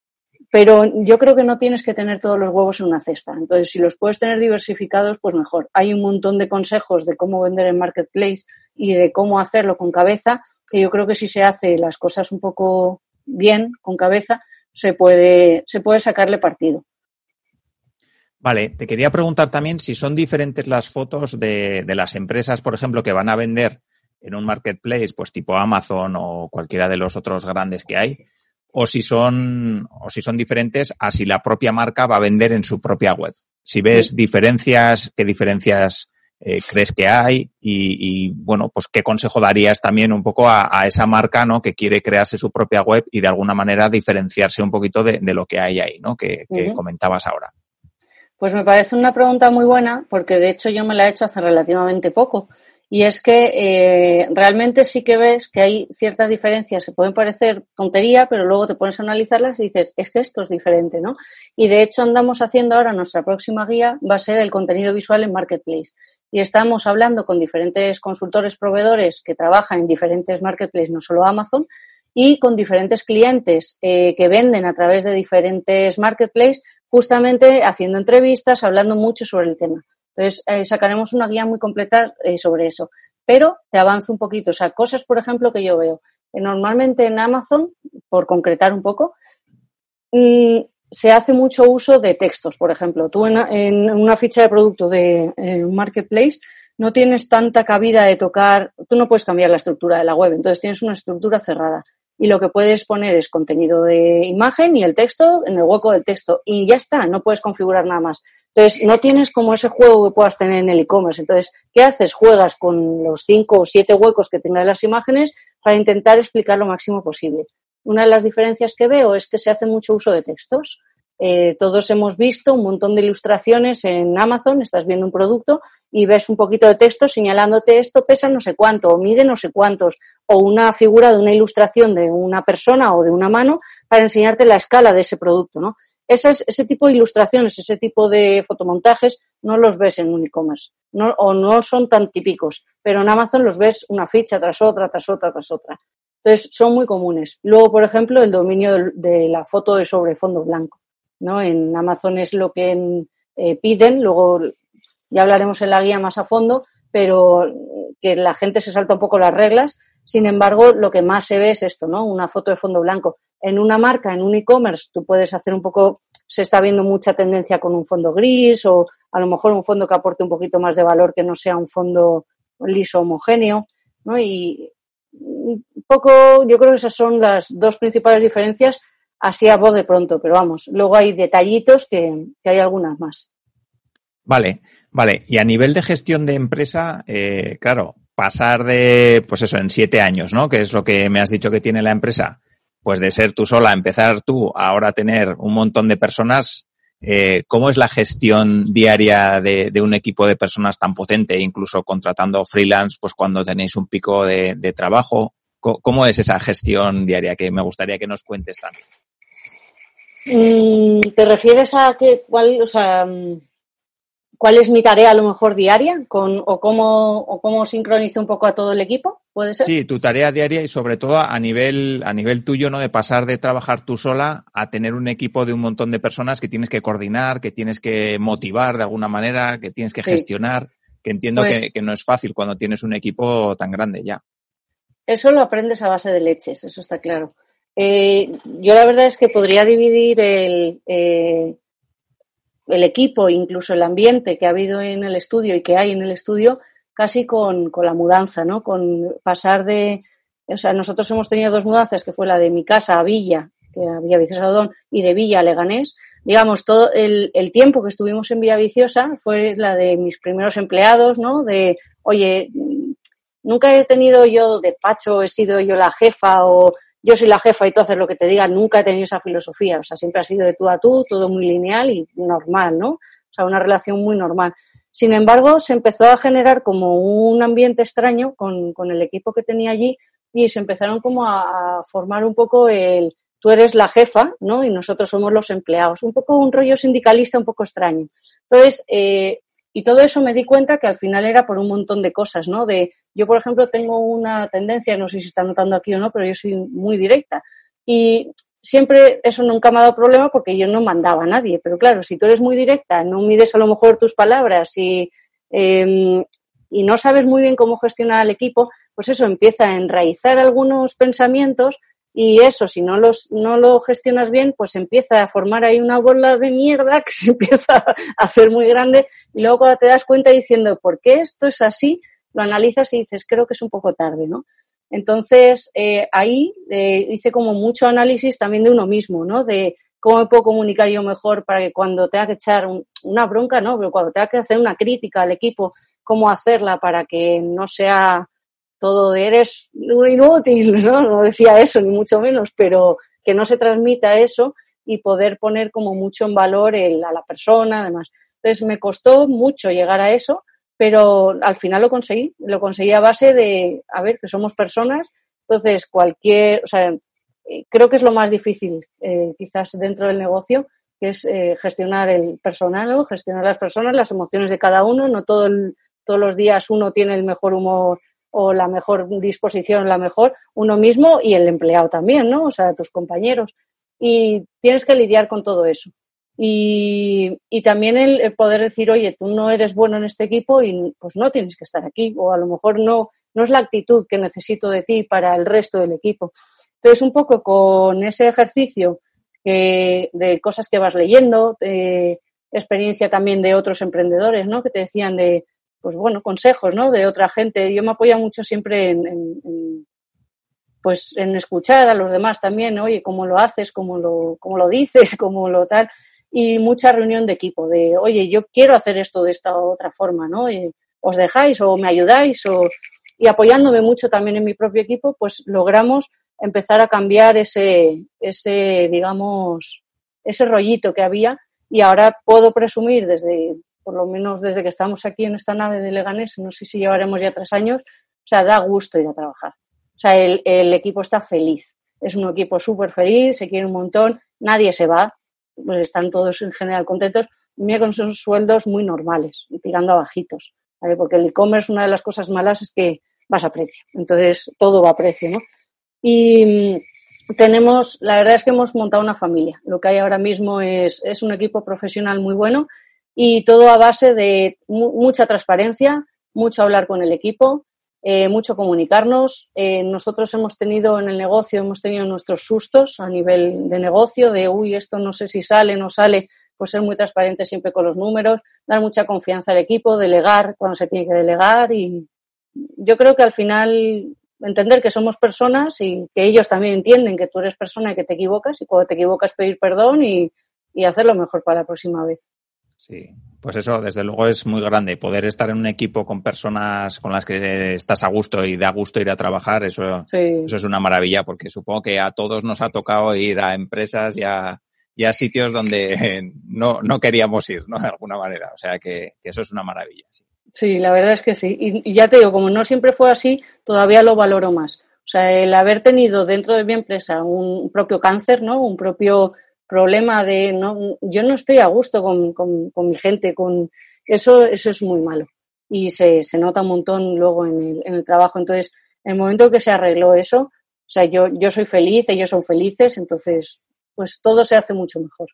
pero yo creo que no tienes que tener todos los huevos en una cesta. Entonces, si los puedes tener diversificados, pues mejor. Hay un montón de consejos de cómo vender en Marketplace y de cómo hacerlo con cabeza, que yo creo que si se hace las cosas un poco bien, con cabeza, se puede, se puede sacarle partido. Vale, te quería preguntar también si son diferentes las fotos de, de, las empresas, por ejemplo, que van a vender en un marketplace, pues tipo Amazon o cualquiera de los otros grandes que hay, o si son, o si son diferentes a si la propia marca va a vender en su propia web. Si ves diferencias, qué diferencias eh, crees que hay y, bueno, pues qué consejo darías también un poco a, esa marca, ¿no? Que quiere crearse su propia web y de alguna manera diferenciarse un poquito de, lo que hay ahí, ¿no? Que, comentabas ahora. Pues me parece una pregunta muy buena porque de hecho yo me la he hecho hace relativamente poco. Y es que eh, realmente sí que ves que hay ciertas diferencias, se pueden parecer tontería, pero luego te pones a analizarlas y dices, es que esto es diferente, ¿no? Y de hecho andamos haciendo ahora nuestra próxima guía, va a ser el contenido visual en Marketplace y estamos hablando con diferentes consultores proveedores que trabajan en diferentes marketplaces, no solo Amazon, y con diferentes clientes eh, que venden a través de diferentes marketplaces, justamente haciendo entrevistas, hablando mucho sobre el tema. Entonces, eh, sacaremos una guía muy completa eh, sobre eso. Pero te avanzo un poquito. O sea, cosas, por ejemplo, que yo veo. Normalmente en Amazon, por concretar un poco, mm, se hace mucho uso de textos, por ejemplo. Tú en, una ficha de producto de un marketplace no tienes tanta cabida de tocar, tú no puedes cambiar la estructura de la web, entonces tienes una estructura cerrada. Y lo que puedes poner es contenido de imagen y el texto en el hueco del texto. Y ya está, no puedes configurar nada más. Entonces, no tienes como ese juego que puedas tener en el e-commerce. Entonces, ¿qué haces? Juegas con los cinco o siete huecos que tengan las imágenes para intentar explicar lo máximo posible. Una de las diferencias que veo es que se hace mucho uso de textos. Eh, todos hemos visto un montón de ilustraciones en Amazon, estás viendo un producto y ves un poquito de texto señalándote esto pesa no sé cuánto o mide no sé cuántos o una figura de una ilustración de una persona o de una mano para enseñarte la escala de ese producto, ¿no? Ese, ese tipo de ilustraciones, ese tipo de fotomontajes no los ves en un e-commerce o no son tan típicos, pero en Amazon los ves una ficha tras otra, tras otra, tras otra. Entonces, son muy comunes. Luego, por ejemplo, el dominio de, la foto de sobre fondo blanco. ¿No? En Amazon es lo que eh, piden, luego ya hablaremos en la guía más a fondo, pero que la gente se salta un poco las reglas. Sin embargo, lo que más se ve es esto, ¿no? Una foto de fondo blanco. En una marca, en un e-commerce, tú puedes hacer un poco, se está viendo mucha tendencia con un fondo gris o a lo mejor un fondo que aporte un poquito más de valor que no sea un fondo liso homogéneo, ¿no? Y un poco, yo creo que esas son las dos principales diferencias, así a voz de pronto, pero vamos, luego hay detallitos que, hay algunas más. Vale, vale. Y a nivel de gestión de empresa, eh, claro, pasar de, pues eso, en siete años, ¿no? Que es lo que me has dicho que tiene la empresa, pues de ser tú sola, empezar tú, ahora tener un montón de personas, eh, ¿Cómo es la gestión diaria de, un equipo de personas tan potente, incluso contratando freelance, pues cuando tenéis un pico de, trabajo? ¿Cómo, es esa gestión diaria que me gustaría que nos cuentes también? Mm, ¿Te refieres a que, cuál, o sea, mm, cuál es mi tarea a lo mejor diaria con, o, cómo, o cómo sincronizo un poco a todo el equipo? ¿Puede ser? Sí, tu tarea diaria y sobre todo a nivel, a nivel tuyo, ¿no? De pasar de trabajar tú sola a tener un equipo de un montón de personas que tienes que coordinar, que tienes que motivar de alguna manera, que tienes que gestionar, que entiendo pues que, no es fácil cuando tienes un equipo tan grande ya. Eso lo aprendes a base de leches, eso está claro. Eh, yo la verdad es que podría dividir el, eh, el equipo, incluso el ambiente que ha habido en el estudio y que hay en el estudio, casi con, con la mudanza, ¿no? Con pasar de, o sea, nosotros hemos tenido dos mudanzas, que fue la de mi casa a Villa, que había Vicente y de Villa a Leganés, digamos, todo el, el, tiempo que estuvimos en Vía Viciosa fue la de mis primeros empleados, ¿no? De, oye, nunca he tenido yo despacho, he sido yo la jefa o yo soy la jefa y tú haces lo que te diga, nunca he tenido esa filosofía. O sea, siempre ha sido de tú a tú, todo muy lineal y normal, ¿no? O sea, una relación muy normal. Sin embargo, se empezó a generar como un ambiente extraño con, con el equipo que tenía allí y se empezaron como a, a formar un poco el, tú eres la jefa, ¿no? Y nosotros somos los empleados. Un poco un rollo sindicalista un poco extraño. Entonces, eh, y todo eso me di cuenta que al final era por un montón de cosas, ¿no? De, yo, por ejemplo, tengo una tendencia, no sé si está notando aquí o no, pero yo soy muy directa. Y siempre eso nunca me ha dado problema porque yo no mandaba a nadie. Pero claro, si tú eres muy directa, no mides a lo mejor tus palabras y, eh, y no sabes muy bien cómo gestionar al equipo, pues eso empieza a enraizar algunos pensamientos y eso, si no, los, no lo gestionas bien, pues empieza a formar ahí una bola de mierda que se empieza a hacer muy grande y luego cuando te das cuenta diciendo, ¿por qué esto es así? Lo analizas y dices, creo que es un poco tarde, ¿no? Entonces, eh, ahí eh, hice como mucho análisis también de uno mismo, ¿no? De cómo me puedo comunicar yo mejor para que cuando tenga que echar una bronca, ¿no? Pero cuando tenga que hacer una crítica al equipo, cómo hacerla para que no sea todo eres inútil, ¿no? No decía eso, ni mucho menos, pero que no se transmita eso y poder poner como mucho en valor el, a la persona, además. Entonces me costó mucho llegar a eso, pero al final lo conseguí. Lo conseguí a base de, a ver, que somos personas, entonces cualquier, o sea, eh, creo que es lo más difícil, eh, quizás dentro del negocio, que es eh, gestionar el personal, ¿no? gestionar las personas, las emociones de cada uno. No todo todos los días uno tiene el mejor humor o la mejor disposición, la mejor, uno mismo y el empleado también, ¿no? O sea, tus compañeros. Y tienes que lidiar con todo eso. Y, y también el, poder decir, oye, tú no eres bueno en este equipo y pues no tienes que estar aquí. O a lo mejor no, no es la actitud que necesito de ti para el resto del equipo. Entonces, un poco con ese ejercicio de cosas que vas leyendo, de experiencia también de otros emprendedores, ¿no? Que te decían de, pues bueno, consejos, ¿no? De otra gente. Yo me apoyo mucho siempre en, pues en escuchar a los demás también, oye, cómo lo haces, cómo lo, cómo lo dices, cómo lo tal. Y mucha reunión de equipo, de, oye, yo quiero hacer esto de esta otra forma, ¿no? ¿Os dejáis o me ayudáis? O... Y apoyándome mucho también en mi propio equipo, pues logramos empezar a cambiar ese, ese, digamos, ese rollito que había y ahora puedo presumir desde por lo menos desde que estamos aquí en esta nave de Leganés, no sé si llevaremos ya tres años, o sea, da gusto ir a trabajar. O sea, el, el equipo está feliz. Es un equipo súper feliz, se quiere un montón, nadie se va, pues están todos en general contentos. mira con sueldos muy normales, tirando a bajitos. ¿vale? Porque el e-commerce, una de las cosas malas es que vas a precio. Entonces, todo va a precio, ¿no? Y mm, tenemos, la verdad es que hemos montado una familia. Lo que hay ahora mismo es, es un equipo profesional muy bueno y todo a base de mucha transparencia, mucho hablar con el equipo, eh, mucho comunicarnos. Eh, nosotros hemos tenido en el negocio, hemos tenido nuestros sustos a nivel de negocio, de, uy, esto no sé si sale, no sale, pues ser muy transparente siempre con los números, dar mucha confianza al equipo, delegar cuando se tiene que delegar y yo creo que al final entender que somos personas y que ellos también entienden que tú eres persona y que te equivocas y cuando te equivocas pedir perdón y, y hacerlo mejor para la próxima vez. Sí, pues eso desde luego es muy grande. Poder estar en un equipo con personas con las que estás a gusto y da gusto ir a trabajar, eso, eso es una maravilla porque supongo que a todos nos ha tocado ir a empresas y a, sitios donde no, no queríamos ir, ¿no? De alguna manera. O sea que, eso es una maravilla. Sí. la verdad es que sí. Y, y ya te digo, como no siempre fue así, todavía lo valoro más. O sea, el haber tenido dentro de mi empresa un propio cáncer, ¿no? Un propio problema de no, yo no estoy a gusto con, con, mi gente, con eso, eso es muy malo. Y se, se nota un montón luego en el, en el trabajo. Entonces, en el momento que se arregló eso, o sea, yo, yo soy feliz, ellos son felices, entonces, pues todo se hace mucho mejor.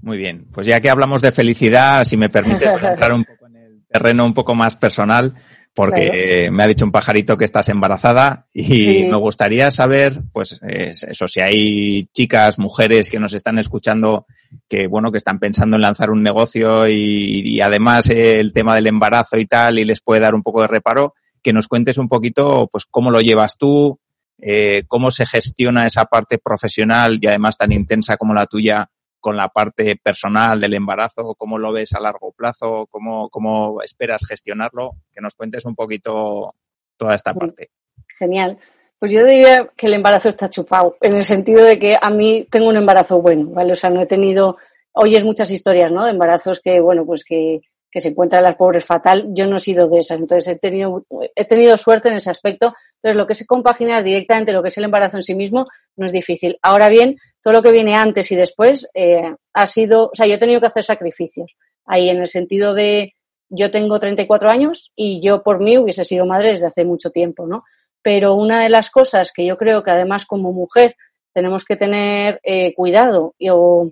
Muy bien. Pues ya que hablamos de felicidad, si me permite entrar un poco en el terreno un poco más personal, porque me ha dicho un pajarito que estás embarazada y me gustaría saber, pues eso, si hay chicas, mujeres que nos están escuchando que, bueno, que están pensando en lanzar un negocio y, además el tema del embarazo y tal y les puede dar un poco de reparo, que nos cuentes un poquito, pues cómo lo llevas tú, eh, cómo se gestiona esa parte profesional y además tan intensa como la tuya con la parte personal del embarazo, cómo lo ves a largo plazo, cómo, cómo esperas gestionarlo, que nos cuentes un poquito toda esta parte. Genial. Pues yo diría que el embarazo está chupado, en el sentido de que a mí tengo un embarazo bueno, ¿vale? O sea, no he tenido, oyes muchas historias, ¿no? De embarazos que, bueno, pues que, que se encuentran las pobres fatal. Yo no he sido de esas, entonces he tenido, he tenido suerte en ese aspecto. Entonces, lo que es compaginar directamente lo que es el embarazo en sí mismo no es difícil. Ahora bien, todo lo que viene antes y después eh, ha sido, o sea, yo he tenido que hacer sacrificios. Ahí, en el sentido de, yo tengo 34 años y yo por mí hubiese sido madre desde hace mucho tiempo, ¿no? Pero una de las cosas que yo creo que además como mujer tenemos que tener eh, cuidado, o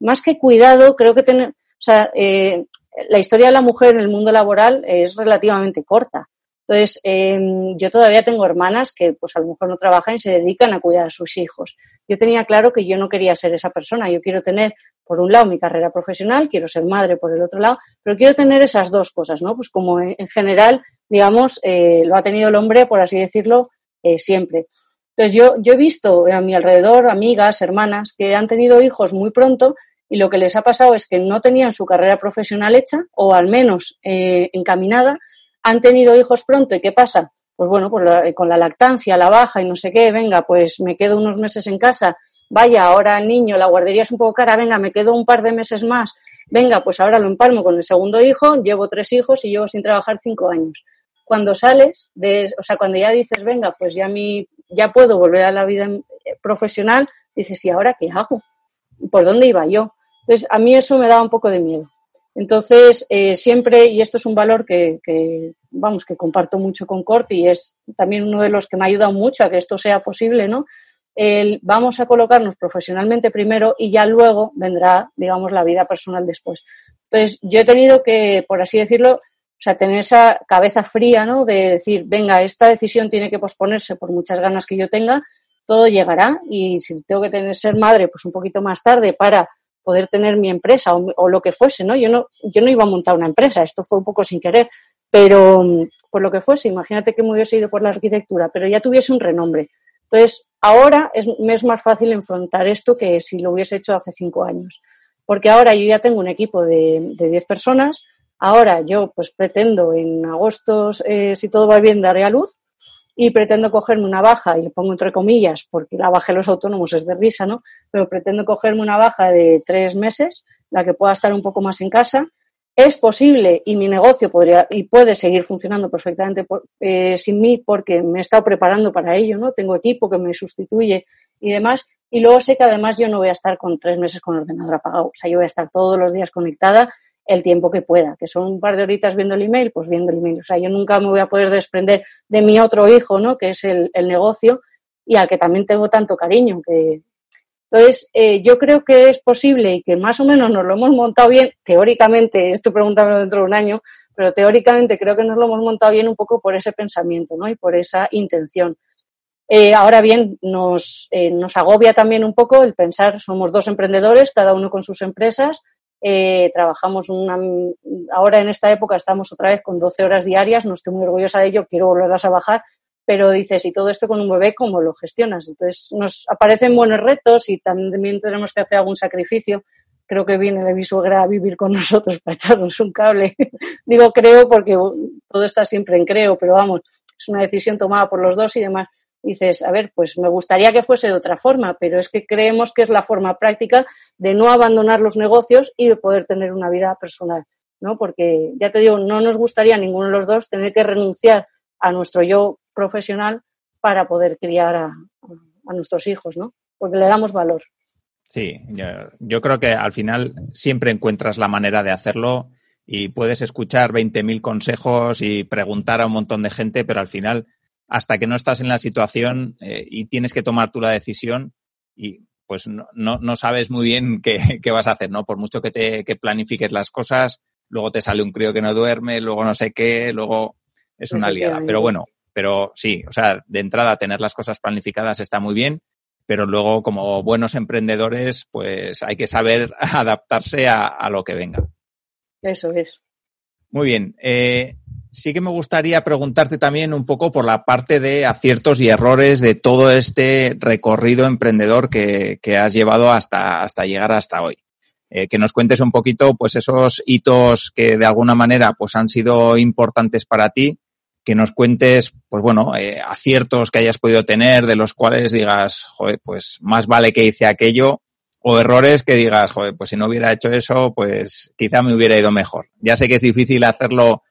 más que cuidado, creo que tener, o sea, eh, la historia de la mujer en el mundo laboral es relativamente corta. Entonces, em, yo todavía tengo hermanas que, pues, a lo mejor no trabajan y se dedican a cuidar a sus hijos. Yo tenía claro que yo no quería ser esa persona. Yo quiero tener, por un lado, mi carrera profesional, quiero ser madre por el otro lado, pero quiero tener esas dos cosas, ¿no? Pues como en general, digamos, eh, lo ha tenido el hombre, por así decirlo, eh, siempre. Entonces, yo, yo he visto a mi alrededor amigas, hermanas, que han tenido hijos muy pronto y lo que les ha pasado es que no tenían su carrera profesional hecha o al menos eh, encaminada, han tenido hijos pronto y ¿qué pasa? Pues bueno, pues con la lactancia, la baja y no sé qué, venga, pues me quedo unos meses en casa, vaya, ahora niño, la guardería es un poco cara, venga, me quedo un par de meses más, venga, pues ahora lo empalmo con el segundo hijo, llevo tres hijos y llevo sin trabajar cinco años. Cuando sales, de, o sea, cuando ya dices, venga, pues ya, mi, ya puedo volver a la vida profesional, dices, ¿y ahora qué hago? ¿Por dónde iba yo? Entonces, a mí eso me daba un poco de miedo. Entonces, eh, siempre, y esto es un valor que, vamos, que comparto mucho con Corti y es también uno de los que me ha ayudado mucho a que esto sea posible, ¿no? El, vamos a colocarnos profesionalmente primero y ya luego vendrá, digamos, la vida personal después. Entonces, yo he tenido que, por así decirlo, o sea, tener esa cabeza fría, ¿no? De decir, venga, esta decisión tiene que posponerse por muchas ganas que yo tenga, todo llegará y si tengo que tener ser madre, pues un poquito más tarde para poder tener mi empresa o, lo que fuese, ¿no? Yo no, yo no iba a montar una empresa, esto fue un poco sin querer, pero por lo que fuese, imagínate que me hubiese ido por la arquitectura, pero ya tuviese un renombre. Entonces, ahora es, me es más fácil enfrentar esto que si lo hubiese hecho hace cinco años. Porque ahora yo ya tengo un equipo de, de diez personas, ahora yo pues pretendo en agosto, eh, si todo va bien, daré a luz, y pretendo cogerme una baja, y le pongo entre comillas, porque la baja de los autónomos es de risa, ¿no? Pero pretendo cogerme una baja de tres meses, la que pueda estar un poco más en casa. Es posible y mi negocio podría y puede seguir funcionando perfectamente eh, sin mí porque me he estado preparando para ello, ¿no? Tengo equipo que me sustituye y demás. Y luego sé que además yo no voy a estar con tres meses con ordenador apagado. O sea, yo voy a estar todos los días conectada el tiempo que pueda, que son un par de horitas viendo el email, pues viendo el email. O sea, yo nunca me voy a poder desprender de mi otro hijo, ¿no? Que es el, el negocio y al que también tengo tanto cariño. Que... Entonces, eh, yo creo que es posible y que más o menos nos lo hemos montado bien, teóricamente, esto pregúntame dentro de un año, pero teóricamente creo que nos lo hemos montado bien un poco por ese pensamiento, ¿no? Y por esa intención. Eh, ahora bien, nos, eh, nos agobia también un poco el pensar, somos dos emprendedores, cada uno con sus empresas, eh, trabajamos una, ahora en esta época estamos otra vez con 12 horas diarias, no estoy muy orgullosa de ello, quiero volverlas a bajar, pero dices, y todo esto con un bebé, ¿cómo lo gestionas? Entonces nos aparecen buenos retos y también tenemos que hacer algún sacrificio. Creo que viene de mi suegra a vivir con nosotros para echarnos un cable. Digo creo porque todo está siempre en creo, pero vamos, es una decisión tomada por los dos y demás dices, a ver, pues me gustaría que fuese de otra forma, pero es que creemos que es la forma práctica de no abandonar los negocios y de poder tener una vida personal, ¿no? Porque ya te digo, no nos gustaría a ninguno de los dos tener que renunciar a nuestro yo profesional para poder criar a, nuestros hijos, ¿no? Porque le damos valor. Sí, yo, yo creo que al final siempre encuentras la manera de hacerlo y puedes escuchar 20.000 consejos y preguntar a un montón de gente, pero al final hasta que no estás en la situación eh, y tienes que tomar tú la decisión y pues no, no, sabes muy bien qué, qué, vas a hacer, ¿no? Por mucho que te que planifiques las cosas, luego te sale un crío que no duerme, luego no sé qué, luego es una liada. Pero bueno, pero sí, o sea, de entrada tener las cosas planificadas está muy bien, pero luego como buenos emprendedores, pues hay que saber adaptarse a, a lo que venga. Eso es. Muy bien. Eh, sí que me gustaría preguntarte también un poco por la parte de aciertos y errores de todo este recorrido emprendedor que, has llevado hasta, hasta llegar hasta hoy. eh, que nos cuentes un poquito pues esos hitos que de alguna manera pues han sido importantes para ti, que nos cuentes pues bueno, eh, aciertos que hayas podido tener de los cuales digas, joder, pues más vale que hice aquello o errores que digas, joder, pues si no hubiera hecho eso, pues quizá me hubiera ido mejor. Ya sé que es difícil hacerlo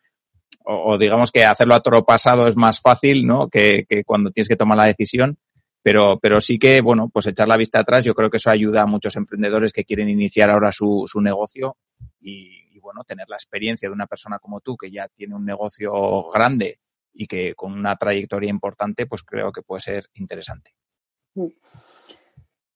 o, digamos que hacerlo a toro pasado es más fácil, ¿no? Que, que cuando tienes que tomar la decisión, pero, pero sí que, bueno, pues echar la vista atrás, yo creo que eso ayuda a muchos emprendedores que quieren iniciar ahora su, su negocio y, bueno, tener la experiencia de una persona como tú que ya tiene un negocio grande y que con una trayectoria importante, pues creo que puede ser interesante. Mm.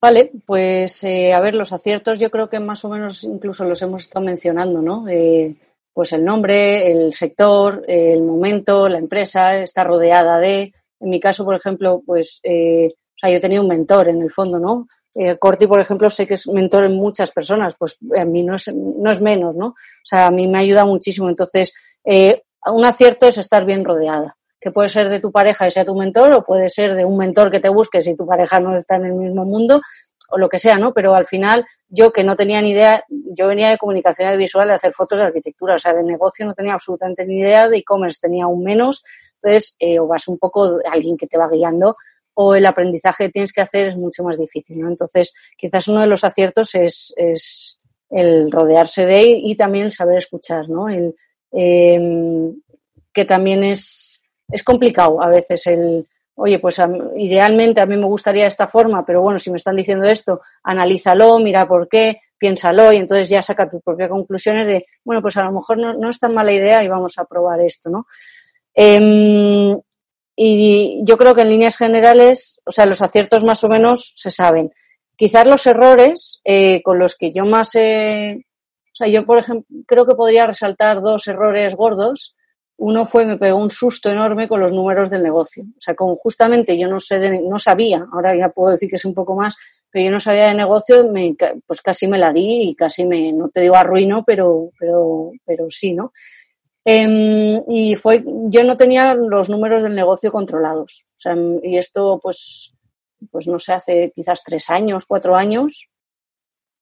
Vale, pues eh, a ver, los aciertos yo creo que más o menos incluso los hemos estado mencionando, ¿no? Eh, pues el nombre, el sector, el momento, la empresa, está rodeada de, en mi caso, por ejemplo, pues, eh, o sea, yo tenía un mentor en el fondo, ¿no? Eh, Corti, por ejemplo, sé que es mentor en muchas personas, pues a mí no es, no es menos, ¿no? O sea, a mí me ayuda muchísimo. Entonces, eh, un acierto es estar bien rodeada, que puede ser de tu pareja y sea tu mentor, o puede ser de un mentor que te busques y tu pareja no está en el mismo mundo, o lo que sea, ¿no? Pero al final, yo que no tenía ni idea, yo venía de comunicación visual, de hacer fotos de arquitectura, o sea, de negocio no tenía absolutamente ni idea, de e-commerce tenía aún menos, entonces, eh, o vas un poco alguien que te va guiando o el aprendizaje que tienes que hacer es mucho más difícil, ¿no? Entonces, quizás uno de los aciertos es, es el rodearse de él y también el saber escuchar, ¿no? El, em, que también es, es complicado a veces el, oye, pues idealmente a mí me gustaría esta forma, pero bueno, si me están diciendo esto, analízalo, mira por qué, piénsalo y entonces ya saca tus propias conclusiones de, bueno, pues a lo mejor no, no es tan mala idea y vamos a probar esto, ¿no? Em, y yo creo que en líneas generales, o sea, los aciertos más o menos se saben. Quizás los errores eh, con los que yo más he... O sea, yo, por ejemplo, creo que podría resaltar dos errores gordos. Uno fue, me pegó un susto enorme con los números del negocio. O sea, como justamente yo no sé, no sabía, ahora ya puedo decir que es un poco más, pero yo no sabía de negocio, me, pues casi me la di y casi me, no te digo arruino, pero, pero, pero sí, ¿no? Em, y fue, yo no tenía los números del negocio controlados. O sea, y esto, pues, pues no sé, hace quizás tres años, cuatro años,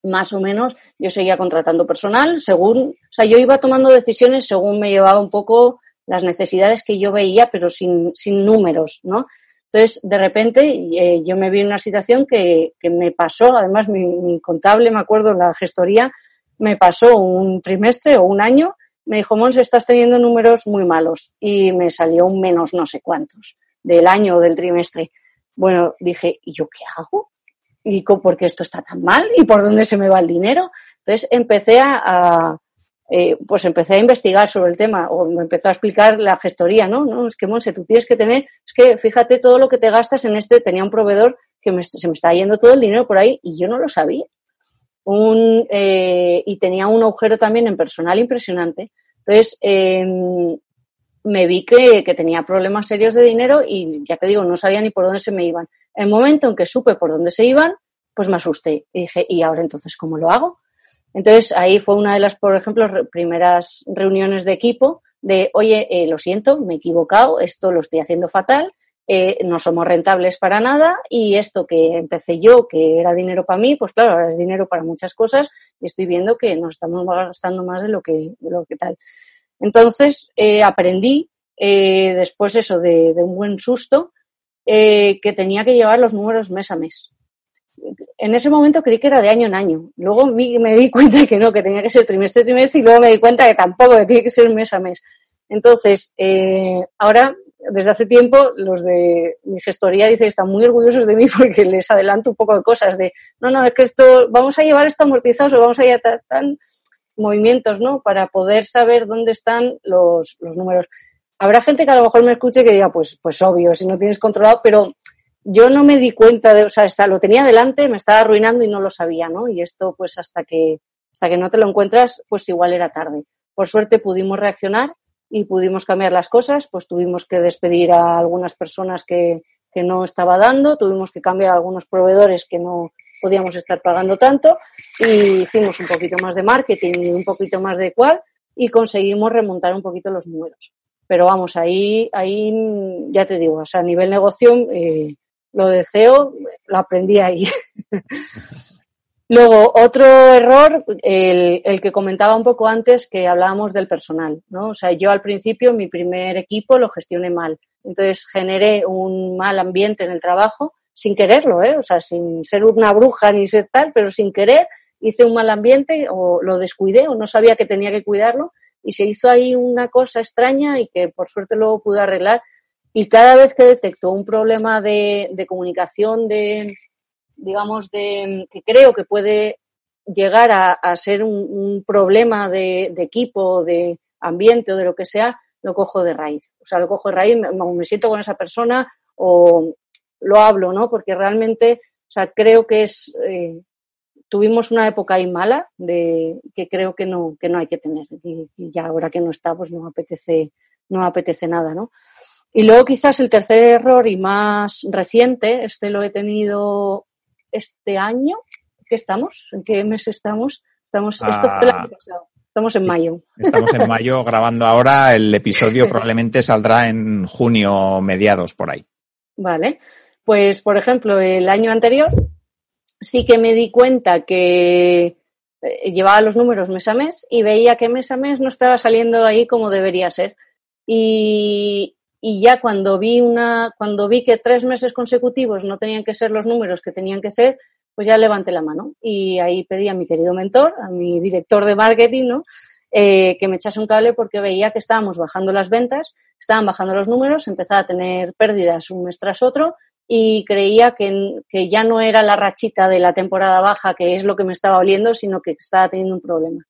más o menos, yo seguía contratando personal según, o sea, yo iba tomando decisiones según me llevaba un poco las necesidades que yo veía, pero sin, sin números, ¿no? Entonces, de repente, eh, yo me vi en una situación que, que me pasó, además mi, contable, me acuerdo, la gestoría, me pasó un trimestre o un año me dijo, Mons, estás teniendo números muy malos y me salió un menos no sé cuántos del año o del trimestre. Bueno, dije, ¿y yo qué hago? ¿Y por qué esto está tan mal? ¿Y por dónde se me va el dinero? Entonces empecé a, eh, pues empecé a investigar sobre el tema o me empezó a explicar la gestoría, ¿no? No, es que Monse, tú tienes que tener, es que fíjate todo lo que te gastas en este, tenía un proveedor que se me está yendo todo el dinero por ahí y yo no lo sabía un, eh, y tenía un agujero también en personal impresionante. Entonces, eh, me vi que, que, tenía problemas serios de dinero y ya te digo, no sabía ni por dónde se me iban. El momento en que supe por dónde se iban, pues me asusté y dije, ¿y ahora entonces cómo lo hago? Entonces ahí fue una de las, por ejemplo, primeras reuniones de equipo de, oye, eh, lo siento, me he equivocado, esto lo estoy haciendo fatal, eh, no somos rentables para nada y esto que empecé yo, que era dinero para mí, pues claro, ahora es dinero para muchas cosas y estoy viendo que nos estamos gastando más de lo que, de lo que tal. Entonces, eh, aprendí después eso de, un buen susto eh, que tenía que llevar los números mes a mes. En ese momento creí que era de año en año. Luego me di cuenta que no, que tenía que ser trimestre a trimestre y luego me di cuenta que tampoco, que tiene que ser mes a mes. Entonces, eh, ahora desde hace tiempo los de mi gestoría dicen que están muy orgullosos de mí porque les adelanto un poco de cosas de, no, no, es que esto, vamos a llevar esto amortizado o vamos a llevar tan movimientos, ¿no? Para poder saber dónde están los, los números. Habrá gente que a lo mejor me escuche que diga, pues, pues obvio, si no tienes controlado, pero yo no me di cuenta de, o sea, está, lo tenía delante, me estaba arruinando y no lo sabía, ¿no? Y esto, pues, hasta que, hasta que no te lo encuentras, pues igual era tarde. Por suerte pudimos reaccionar y pudimos cambiar las cosas, pues tuvimos que despedir a algunas personas que, que no estaba dando, tuvimos que cambiar a algunos proveedores que no podíamos estar pagando tanto y hicimos un poquito más de marketing y un poquito más de cual y conseguimos remontar un poquito los números. Pero vamos, ahí, ahí ya te digo, o sea, a nivel negocio, eh, lo de CEO lo aprendí ahí. Luego, otro error, el, el, que comentaba un poco antes, que hablábamos del personal, ¿no? O sea, yo al principio mi primer equipo lo gestioné mal. Entonces generé un mal ambiente en el trabajo, sin quererlo, ¿eh? O sea, sin ser una bruja ni ser tal, pero sin querer hice un mal ambiente o lo descuidé o no sabía que tenía que cuidarlo y se hizo ahí una cosa extraña y que por suerte luego pude arreglar. Y cada vez que detecto un problema de, de comunicación, de, digamos, de, que creo que puede llegar a, a ser un, problema de, de, equipo, de ambiente o de lo que sea, lo cojo de raíz. O sea, lo cojo de raíz, me, me siento con esa persona o lo hablo, ¿no? Porque realmente, o sea, creo que es, eh, tuvimos una época ahí mala de que creo que no, que no hay que tener. Y, y ya ahora que no está, pues no apetece, no apetece nada, ¿no? Y luego quizás el tercer error y más reciente, este lo he tenido este año. ¿Qué estamos? ¿En qué mes estamos? Estamos, ah, esto fue el año pasado. Estamos en mayo. Estamos en mayo grabando ahora. El episodio probablemente saldrá en junio, mediados por ahí. Vale. Pues, por ejemplo, el año anterior sí que me di cuenta que eh, llevaba los números mes a mes y veía que mes a mes no estaba saliendo ahí como debería ser. Y, y ya cuando vi una, cuando vi que tres meses consecutivos no tenían que ser los números que tenían que ser, pues ya levanté la mano y ahí pedí a mi querido mentor, a mi director de marketing, ¿no? Eh, que me echase un cable porque veía que estábamos bajando las ventas, estaban bajando los números, empezaba a tener pérdidas un mes tras otro y creía que, que ya no era la rachita de la temporada baja, que es lo que me estaba oliendo, sino que estaba teniendo un problema.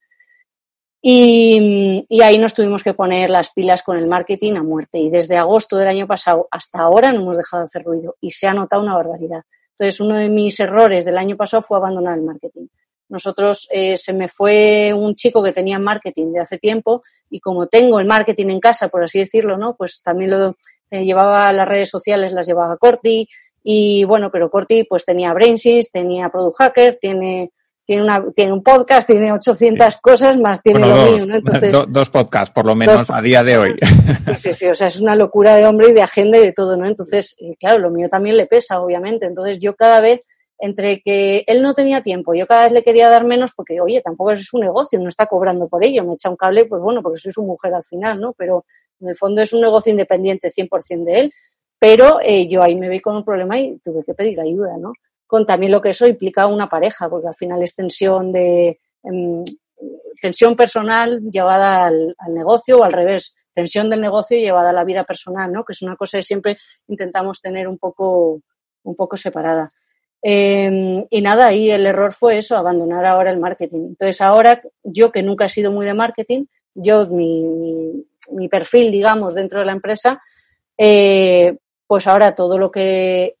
Y, y, ahí nos tuvimos que poner las pilas con el marketing a muerte. Y desde agosto del año pasado hasta ahora no hemos dejado de hacer ruido y se ha notado una barbaridad. Entonces, uno de mis errores del año pasado fue abandonar el marketing. Nosotros eh, se me fue un chico que tenía marketing de hace tiempo y como tengo el marketing en casa, por así decirlo, ¿no? Pues también lo eh, llevaba las redes sociales, las llevaba Corti y bueno, pero Corti pues tenía Brainsys, tenía Product Hacker, tiene tiene, una, tiene un podcast, tiene 800 cosas, más tiene bueno, lo dos, mío, ¿no? Entonces, do, dos podcasts, por lo menos, a día de hoy. Sí, sí, o sea, es una locura de hombre y de agenda y de todo, ¿no? Entonces, claro, lo mío también le pesa, obviamente. Entonces, yo cada vez, entre que él no tenía tiempo, yo cada vez le quería dar menos porque, oye, tampoco es su negocio, no está cobrando por ello, me echa un cable, pues bueno, porque soy su mujer al final, ¿no? Pero en el fondo es un negocio independiente 100% de él, pero eh, yo ahí me vi con un problema y tuve que pedir ayuda, ¿no? con también lo que eso implica una pareja, porque al final es tensión de eh, tensión personal llevada al, negocio o al revés, tensión del negocio llevada a la vida personal, ¿no? Que es una cosa que siempre intentamos tener un poco, un poco separada. Eh, y nada, ahí el error fue eso, abandonar ahora el marketing. Entonces ahora yo que nunca he sido muy de marketing, yo mi, mi perfil, digamos, dentro de la empresa, eh, pues ahora todo lo que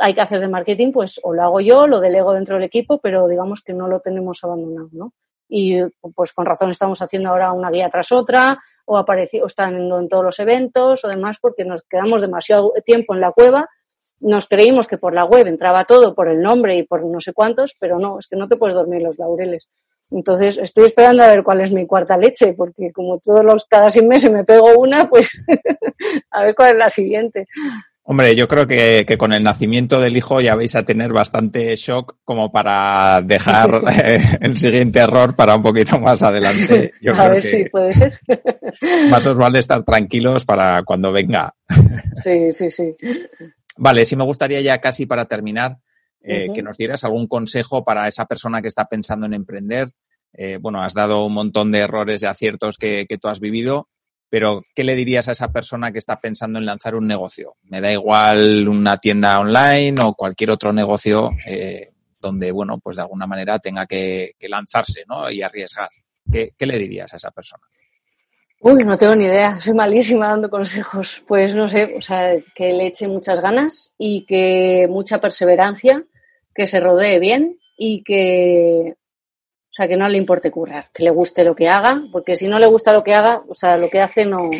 hay que hacer de marketing, pues o lo hago yo, lo delego dentro del equipo, pero digamos que no lo tenemos abandonado, ¿no? Y pues con razón estamos haciendo ahora una guía tras otra, o, o están en todos los eventos, o demás, porque nos quedamos demasiado tiempo en la cueva, nos creímos que por la web entraba todo, por el nombre y por no sé cuántos, pero no, es que no te puedes dormir los laureles. Entonces estoy esperando a ver cuál es mi cuarta leche, porque como todos los cada seis meses me pego una, pues a ver cuál es la siguiente. Hombre, yo creo que, que, con el nacimiento del hijo ya vais a tener bastante shock como para dejar eh, el siguiente error para un poquito más adelante. Yo a creo ver que si puede ser. Más os vale estar tranquilos para cuando venga. Sí, sí, sí. Vale, sí me gustaría ya casi para terminar eh, uh -huh. que nos dieras algún consejo para esa persona que está pensando en emprender. Eh, bueno, has dado un montón de errores y aciertos que, que tú has vivido, pero ¿qué le dirías a esa persona que está pensando en lanzar un negocio? Me da igual una tienda online o cualquier otro negocio eh, donde, bueno, pues de alguna manera tenga que, que lanzarse, ¿no? Y arriesgar. ¿Qué, ¿Qué, le dirías a esa persona? Uy, no tengo ni idea. Soy malísima dando consejos. Pues no sé, o sea, que le eche muchas ganas y que mucha perseverancia, que se rodee bien y que, o sea, que no le importe currar, que le guste lo que haga, porque si no le gusta lo que haga, o sea, lo que hace no,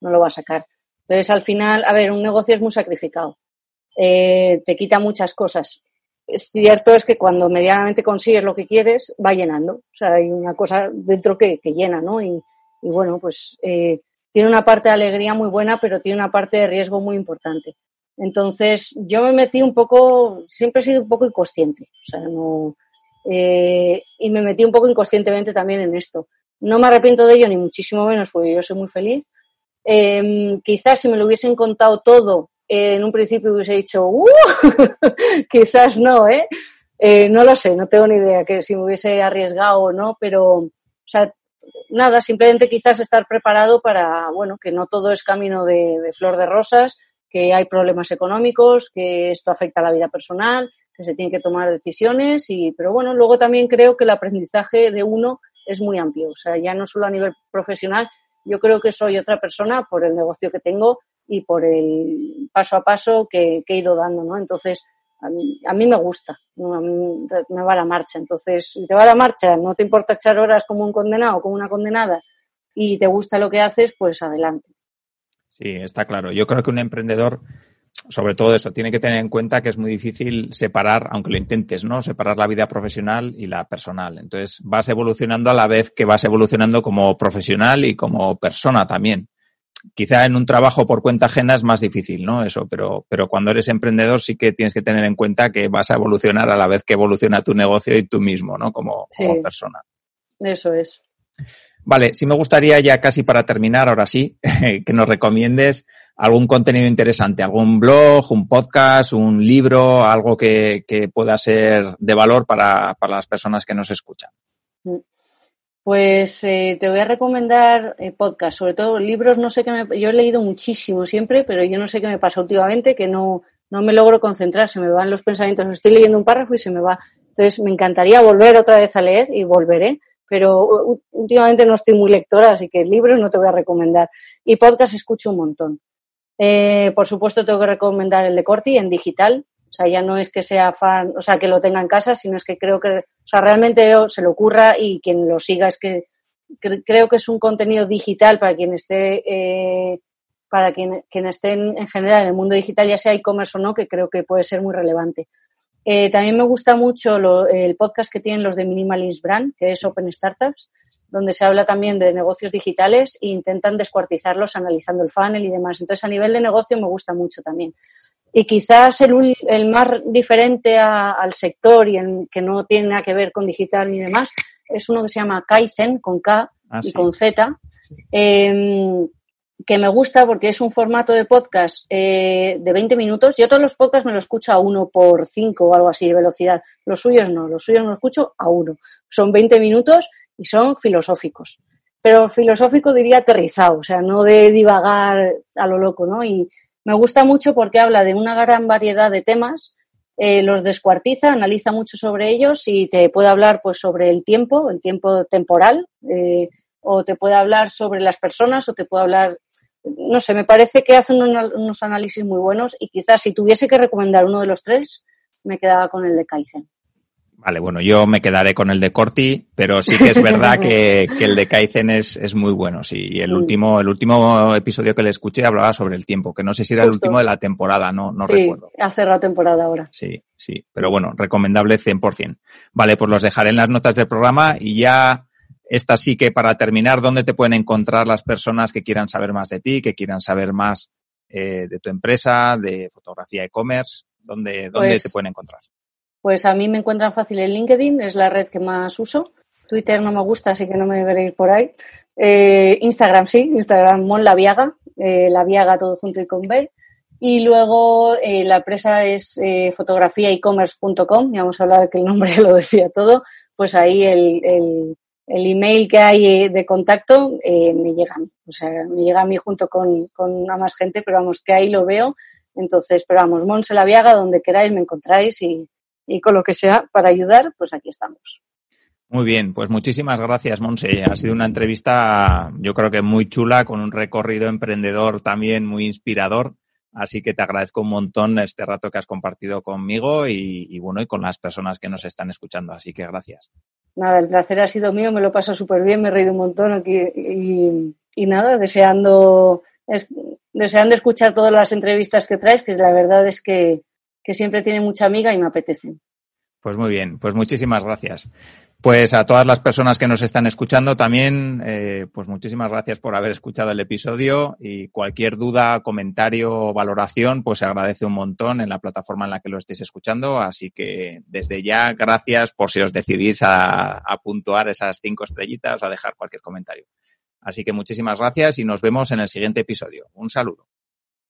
no lo va a sacar. Entonces, al final, a ver, un negocio es muy sacrificado. Eh, te quita muchas cosas. Es cierto es que cuando medianamente consigues lo que quieres, va llenando. O sea, hay una cosa dentro que, que llena, ¿no? Y, y bueno, pues eh, tiene una parte de alegría muy buena, pero tiene una parte de riesgo muy importante. Entonces, yo me metí un poco, siempre he sido un poco inconsciente. O sea, no, Eh, y me metí un poco inconscientemente también en esto. No me arrepiento de ello, ni muchísimo menos, porque yo soy muy feliz. Em, quizás si me lo hubiesen contado todo en un principio hubiese dicho, ¡Uh! quizás no, ¿eh? ¿eh? No lo sé, no tengo ni idea que si me hubiese arriesgado o no, pero, o sea, nada, simplemente quizás estar preparado para, bueno, que no todo es camino de, flor de rosas, que hay problemas económicos, que esto afecta a la vida personal, que se tienen que tomar decisiones y, pero bueno, luego también creo que el aprendizaje de uno es muy amplio, o sea, ya no solo a nivel profesional, yo creo que soy otra persona por el negocio que tengo y por el paso a paso que, he ido dando, ¿no? Entonces, a mí, me gusta, me va la marcha. Entonces, si te va la marcha, no te importa echar horas como un condenado como una condenada y te gusta lo que haces, pues adelante. Sí, está claro. Yo creo que un emprendedor, sobre todo eso, tiene que tener en cuenta que es muy difícil separar, aunque lo intentes, ¿no? Separar la vida profesional y la personal. Entonces, vas evolucionando a la vez que vas evolucionando como profesional y como persona también. Quizá en un trabajo por cuenta ajena es más difícil, ¿no? Eso, pero, pero cuando eres emprendedor sí que tienes que tener en cuenta que vas a evolucionar a la vez que evoluciona tu negocio y tú mismo, ¿no? Como, como persona. Eso es. Vale, sí me gustaría ya casi para terminar, ahora sí, que nos recomiendes algún contenido interesante, algún blog, un podcast, un libro, algo que, pueda ser de valor para, las personas que nos escuchan. Mm. Pues eh, te voy a recomendar eh, podcast, sobre todo libros, no sé qué me... Yo he leído muchísimo siempre, pero yo no sé qué me pasa últimamente, que no, no me logro concentrar, se me van los pensamientos, estoy leyendo un párrafo y se me va. Entonces me encantaría volver otra vez a leer y volveré, pero últimamente no estoy muy lectora, así que libros no te voy a recomendar. Y podcast escucho un montón. Eh, por supuesto, tengo que recomendar el de Corti en digital. O sea, ya no es que sea fan, o sea, que lo tenga en casa, sino es que creo que, o sea, realmente se le ocurra y quien lo siga es que, creo que es un contenido digital para quien esté, eh, para quien, esté en, en, general en el mundo digital, ya sea e-commerce o no, que creo que puede ser muy relevante. Eh, también me gusta mucho el podcast que tienen los de Minimalist Brand, que es Open Startups, donde se habla también de negocios digitales e intentan descuartizarlos analizando el funnel y demás. Entonces, a nivel de negocio me gusta mucho también. Y quizás el, el más diferente al sector y el que no tiene nada que ver con digital ni demás es uno que se llama Kaizen, con K ah, y con Z. Eh, que me gusta porque es un formato de podcast eh, de 20 minutos. Yo todos los podcasts me los escucho a uno por cinco o algo así de velocidad. Los suyos no, los suyos me los escucho a uno. Son 20 minutos y son filosóficos. Pero filosófico diría aterrizado, o sea, no de divagar a lo loco, ¿no? Y me gusta mucho porque habla de una gran variedad de temas, eh, los descuartiza, analiza mucho sobre ellos y te puede hablar pues sobre el tiempo, el tiempo temporal, eh, o te puede hablar sobre las personas, o te puede hablar no sé, me parece que hacen unos análisis muy buenos y quizás si tuviese que recomendar uno de los tres, me quedaba con el de Kaizen. Vale, bueno, yo me quedaré con el de Corti, pero sí que es verdad que, el de Kaizen es, es, muy bueno. Sí, y el último, el último episodio que le escuché hablaba sobre el tiempo, que no sé si era el último de la temporada, no, no sí, recuerdo. Ha cerrado temporada ahora. Sí, sí, pero bueno, recomendable 100%. Vale, pues los dejaré en las notas del programa y ya esta sí que para terminar, ¿dónde te pueden encontrar las personas que quieran saber más de ti, que quieran saber más eh, de tu empresa, de fotografía e-commerce? ¿Dónde, dónde pues te pueden encontrar? Pues a mí me encuentran fácil en LinkedIn, es la red que más uso. Twitter no me gusta, así que no me veréis por ahí. Eh, Instagram sí, Instagram Mon eh, La Viaga todo junto y con B. Y luego eh, la empresa es eh, fotografiaecommerce.com, ya hemos hablado de que el nombre lo decía todo, pues ahí el, el, email que hay de contacto eh, me llega a mí. O sea, me llega a mí junto con, con a más gente, pero vamos, que ahí lo veo. Entonces, pero vamos, Monse La Viaga, donde queráis me encontráis y, y con lo que sea para ayudar, pues aquí estamos. Muy bien, pues muchísimas gracias, Monse. Ha sido una entrevista, yo creo que muy chula, con un recorrido emprendedor también muy inspirador. Así que te agradezco un montón este rato que has compartido conmigo y, y bueno, y con las personas que nos están escuchando. Así que gracias. Nada, el placer ha sido mío, me lo paso súper bien, me he reído un montón aquí y, y nada, deseando, deseando escuchar todas las entrevistas que traes, que la verdad es que, que siempre tiene mucha amiga y me apetecen. Pues muy bien, pues muchísimas gracias. Pues a todas las personas que nos están escuchando también, eh, pues muchísimas gracias por haber escuchado el episodio y cualquier duda, comentario o valoración, pues se agradece un montón en la plataforma en la que lo estéis escuchando. Así que desde ya, gracias por si os decidís a, a puntuar esas cinco estrellitas o a dejar cualquier comentario. Así que muchísimas gracias y nos vemos en el siguiente episodio. Un saludo.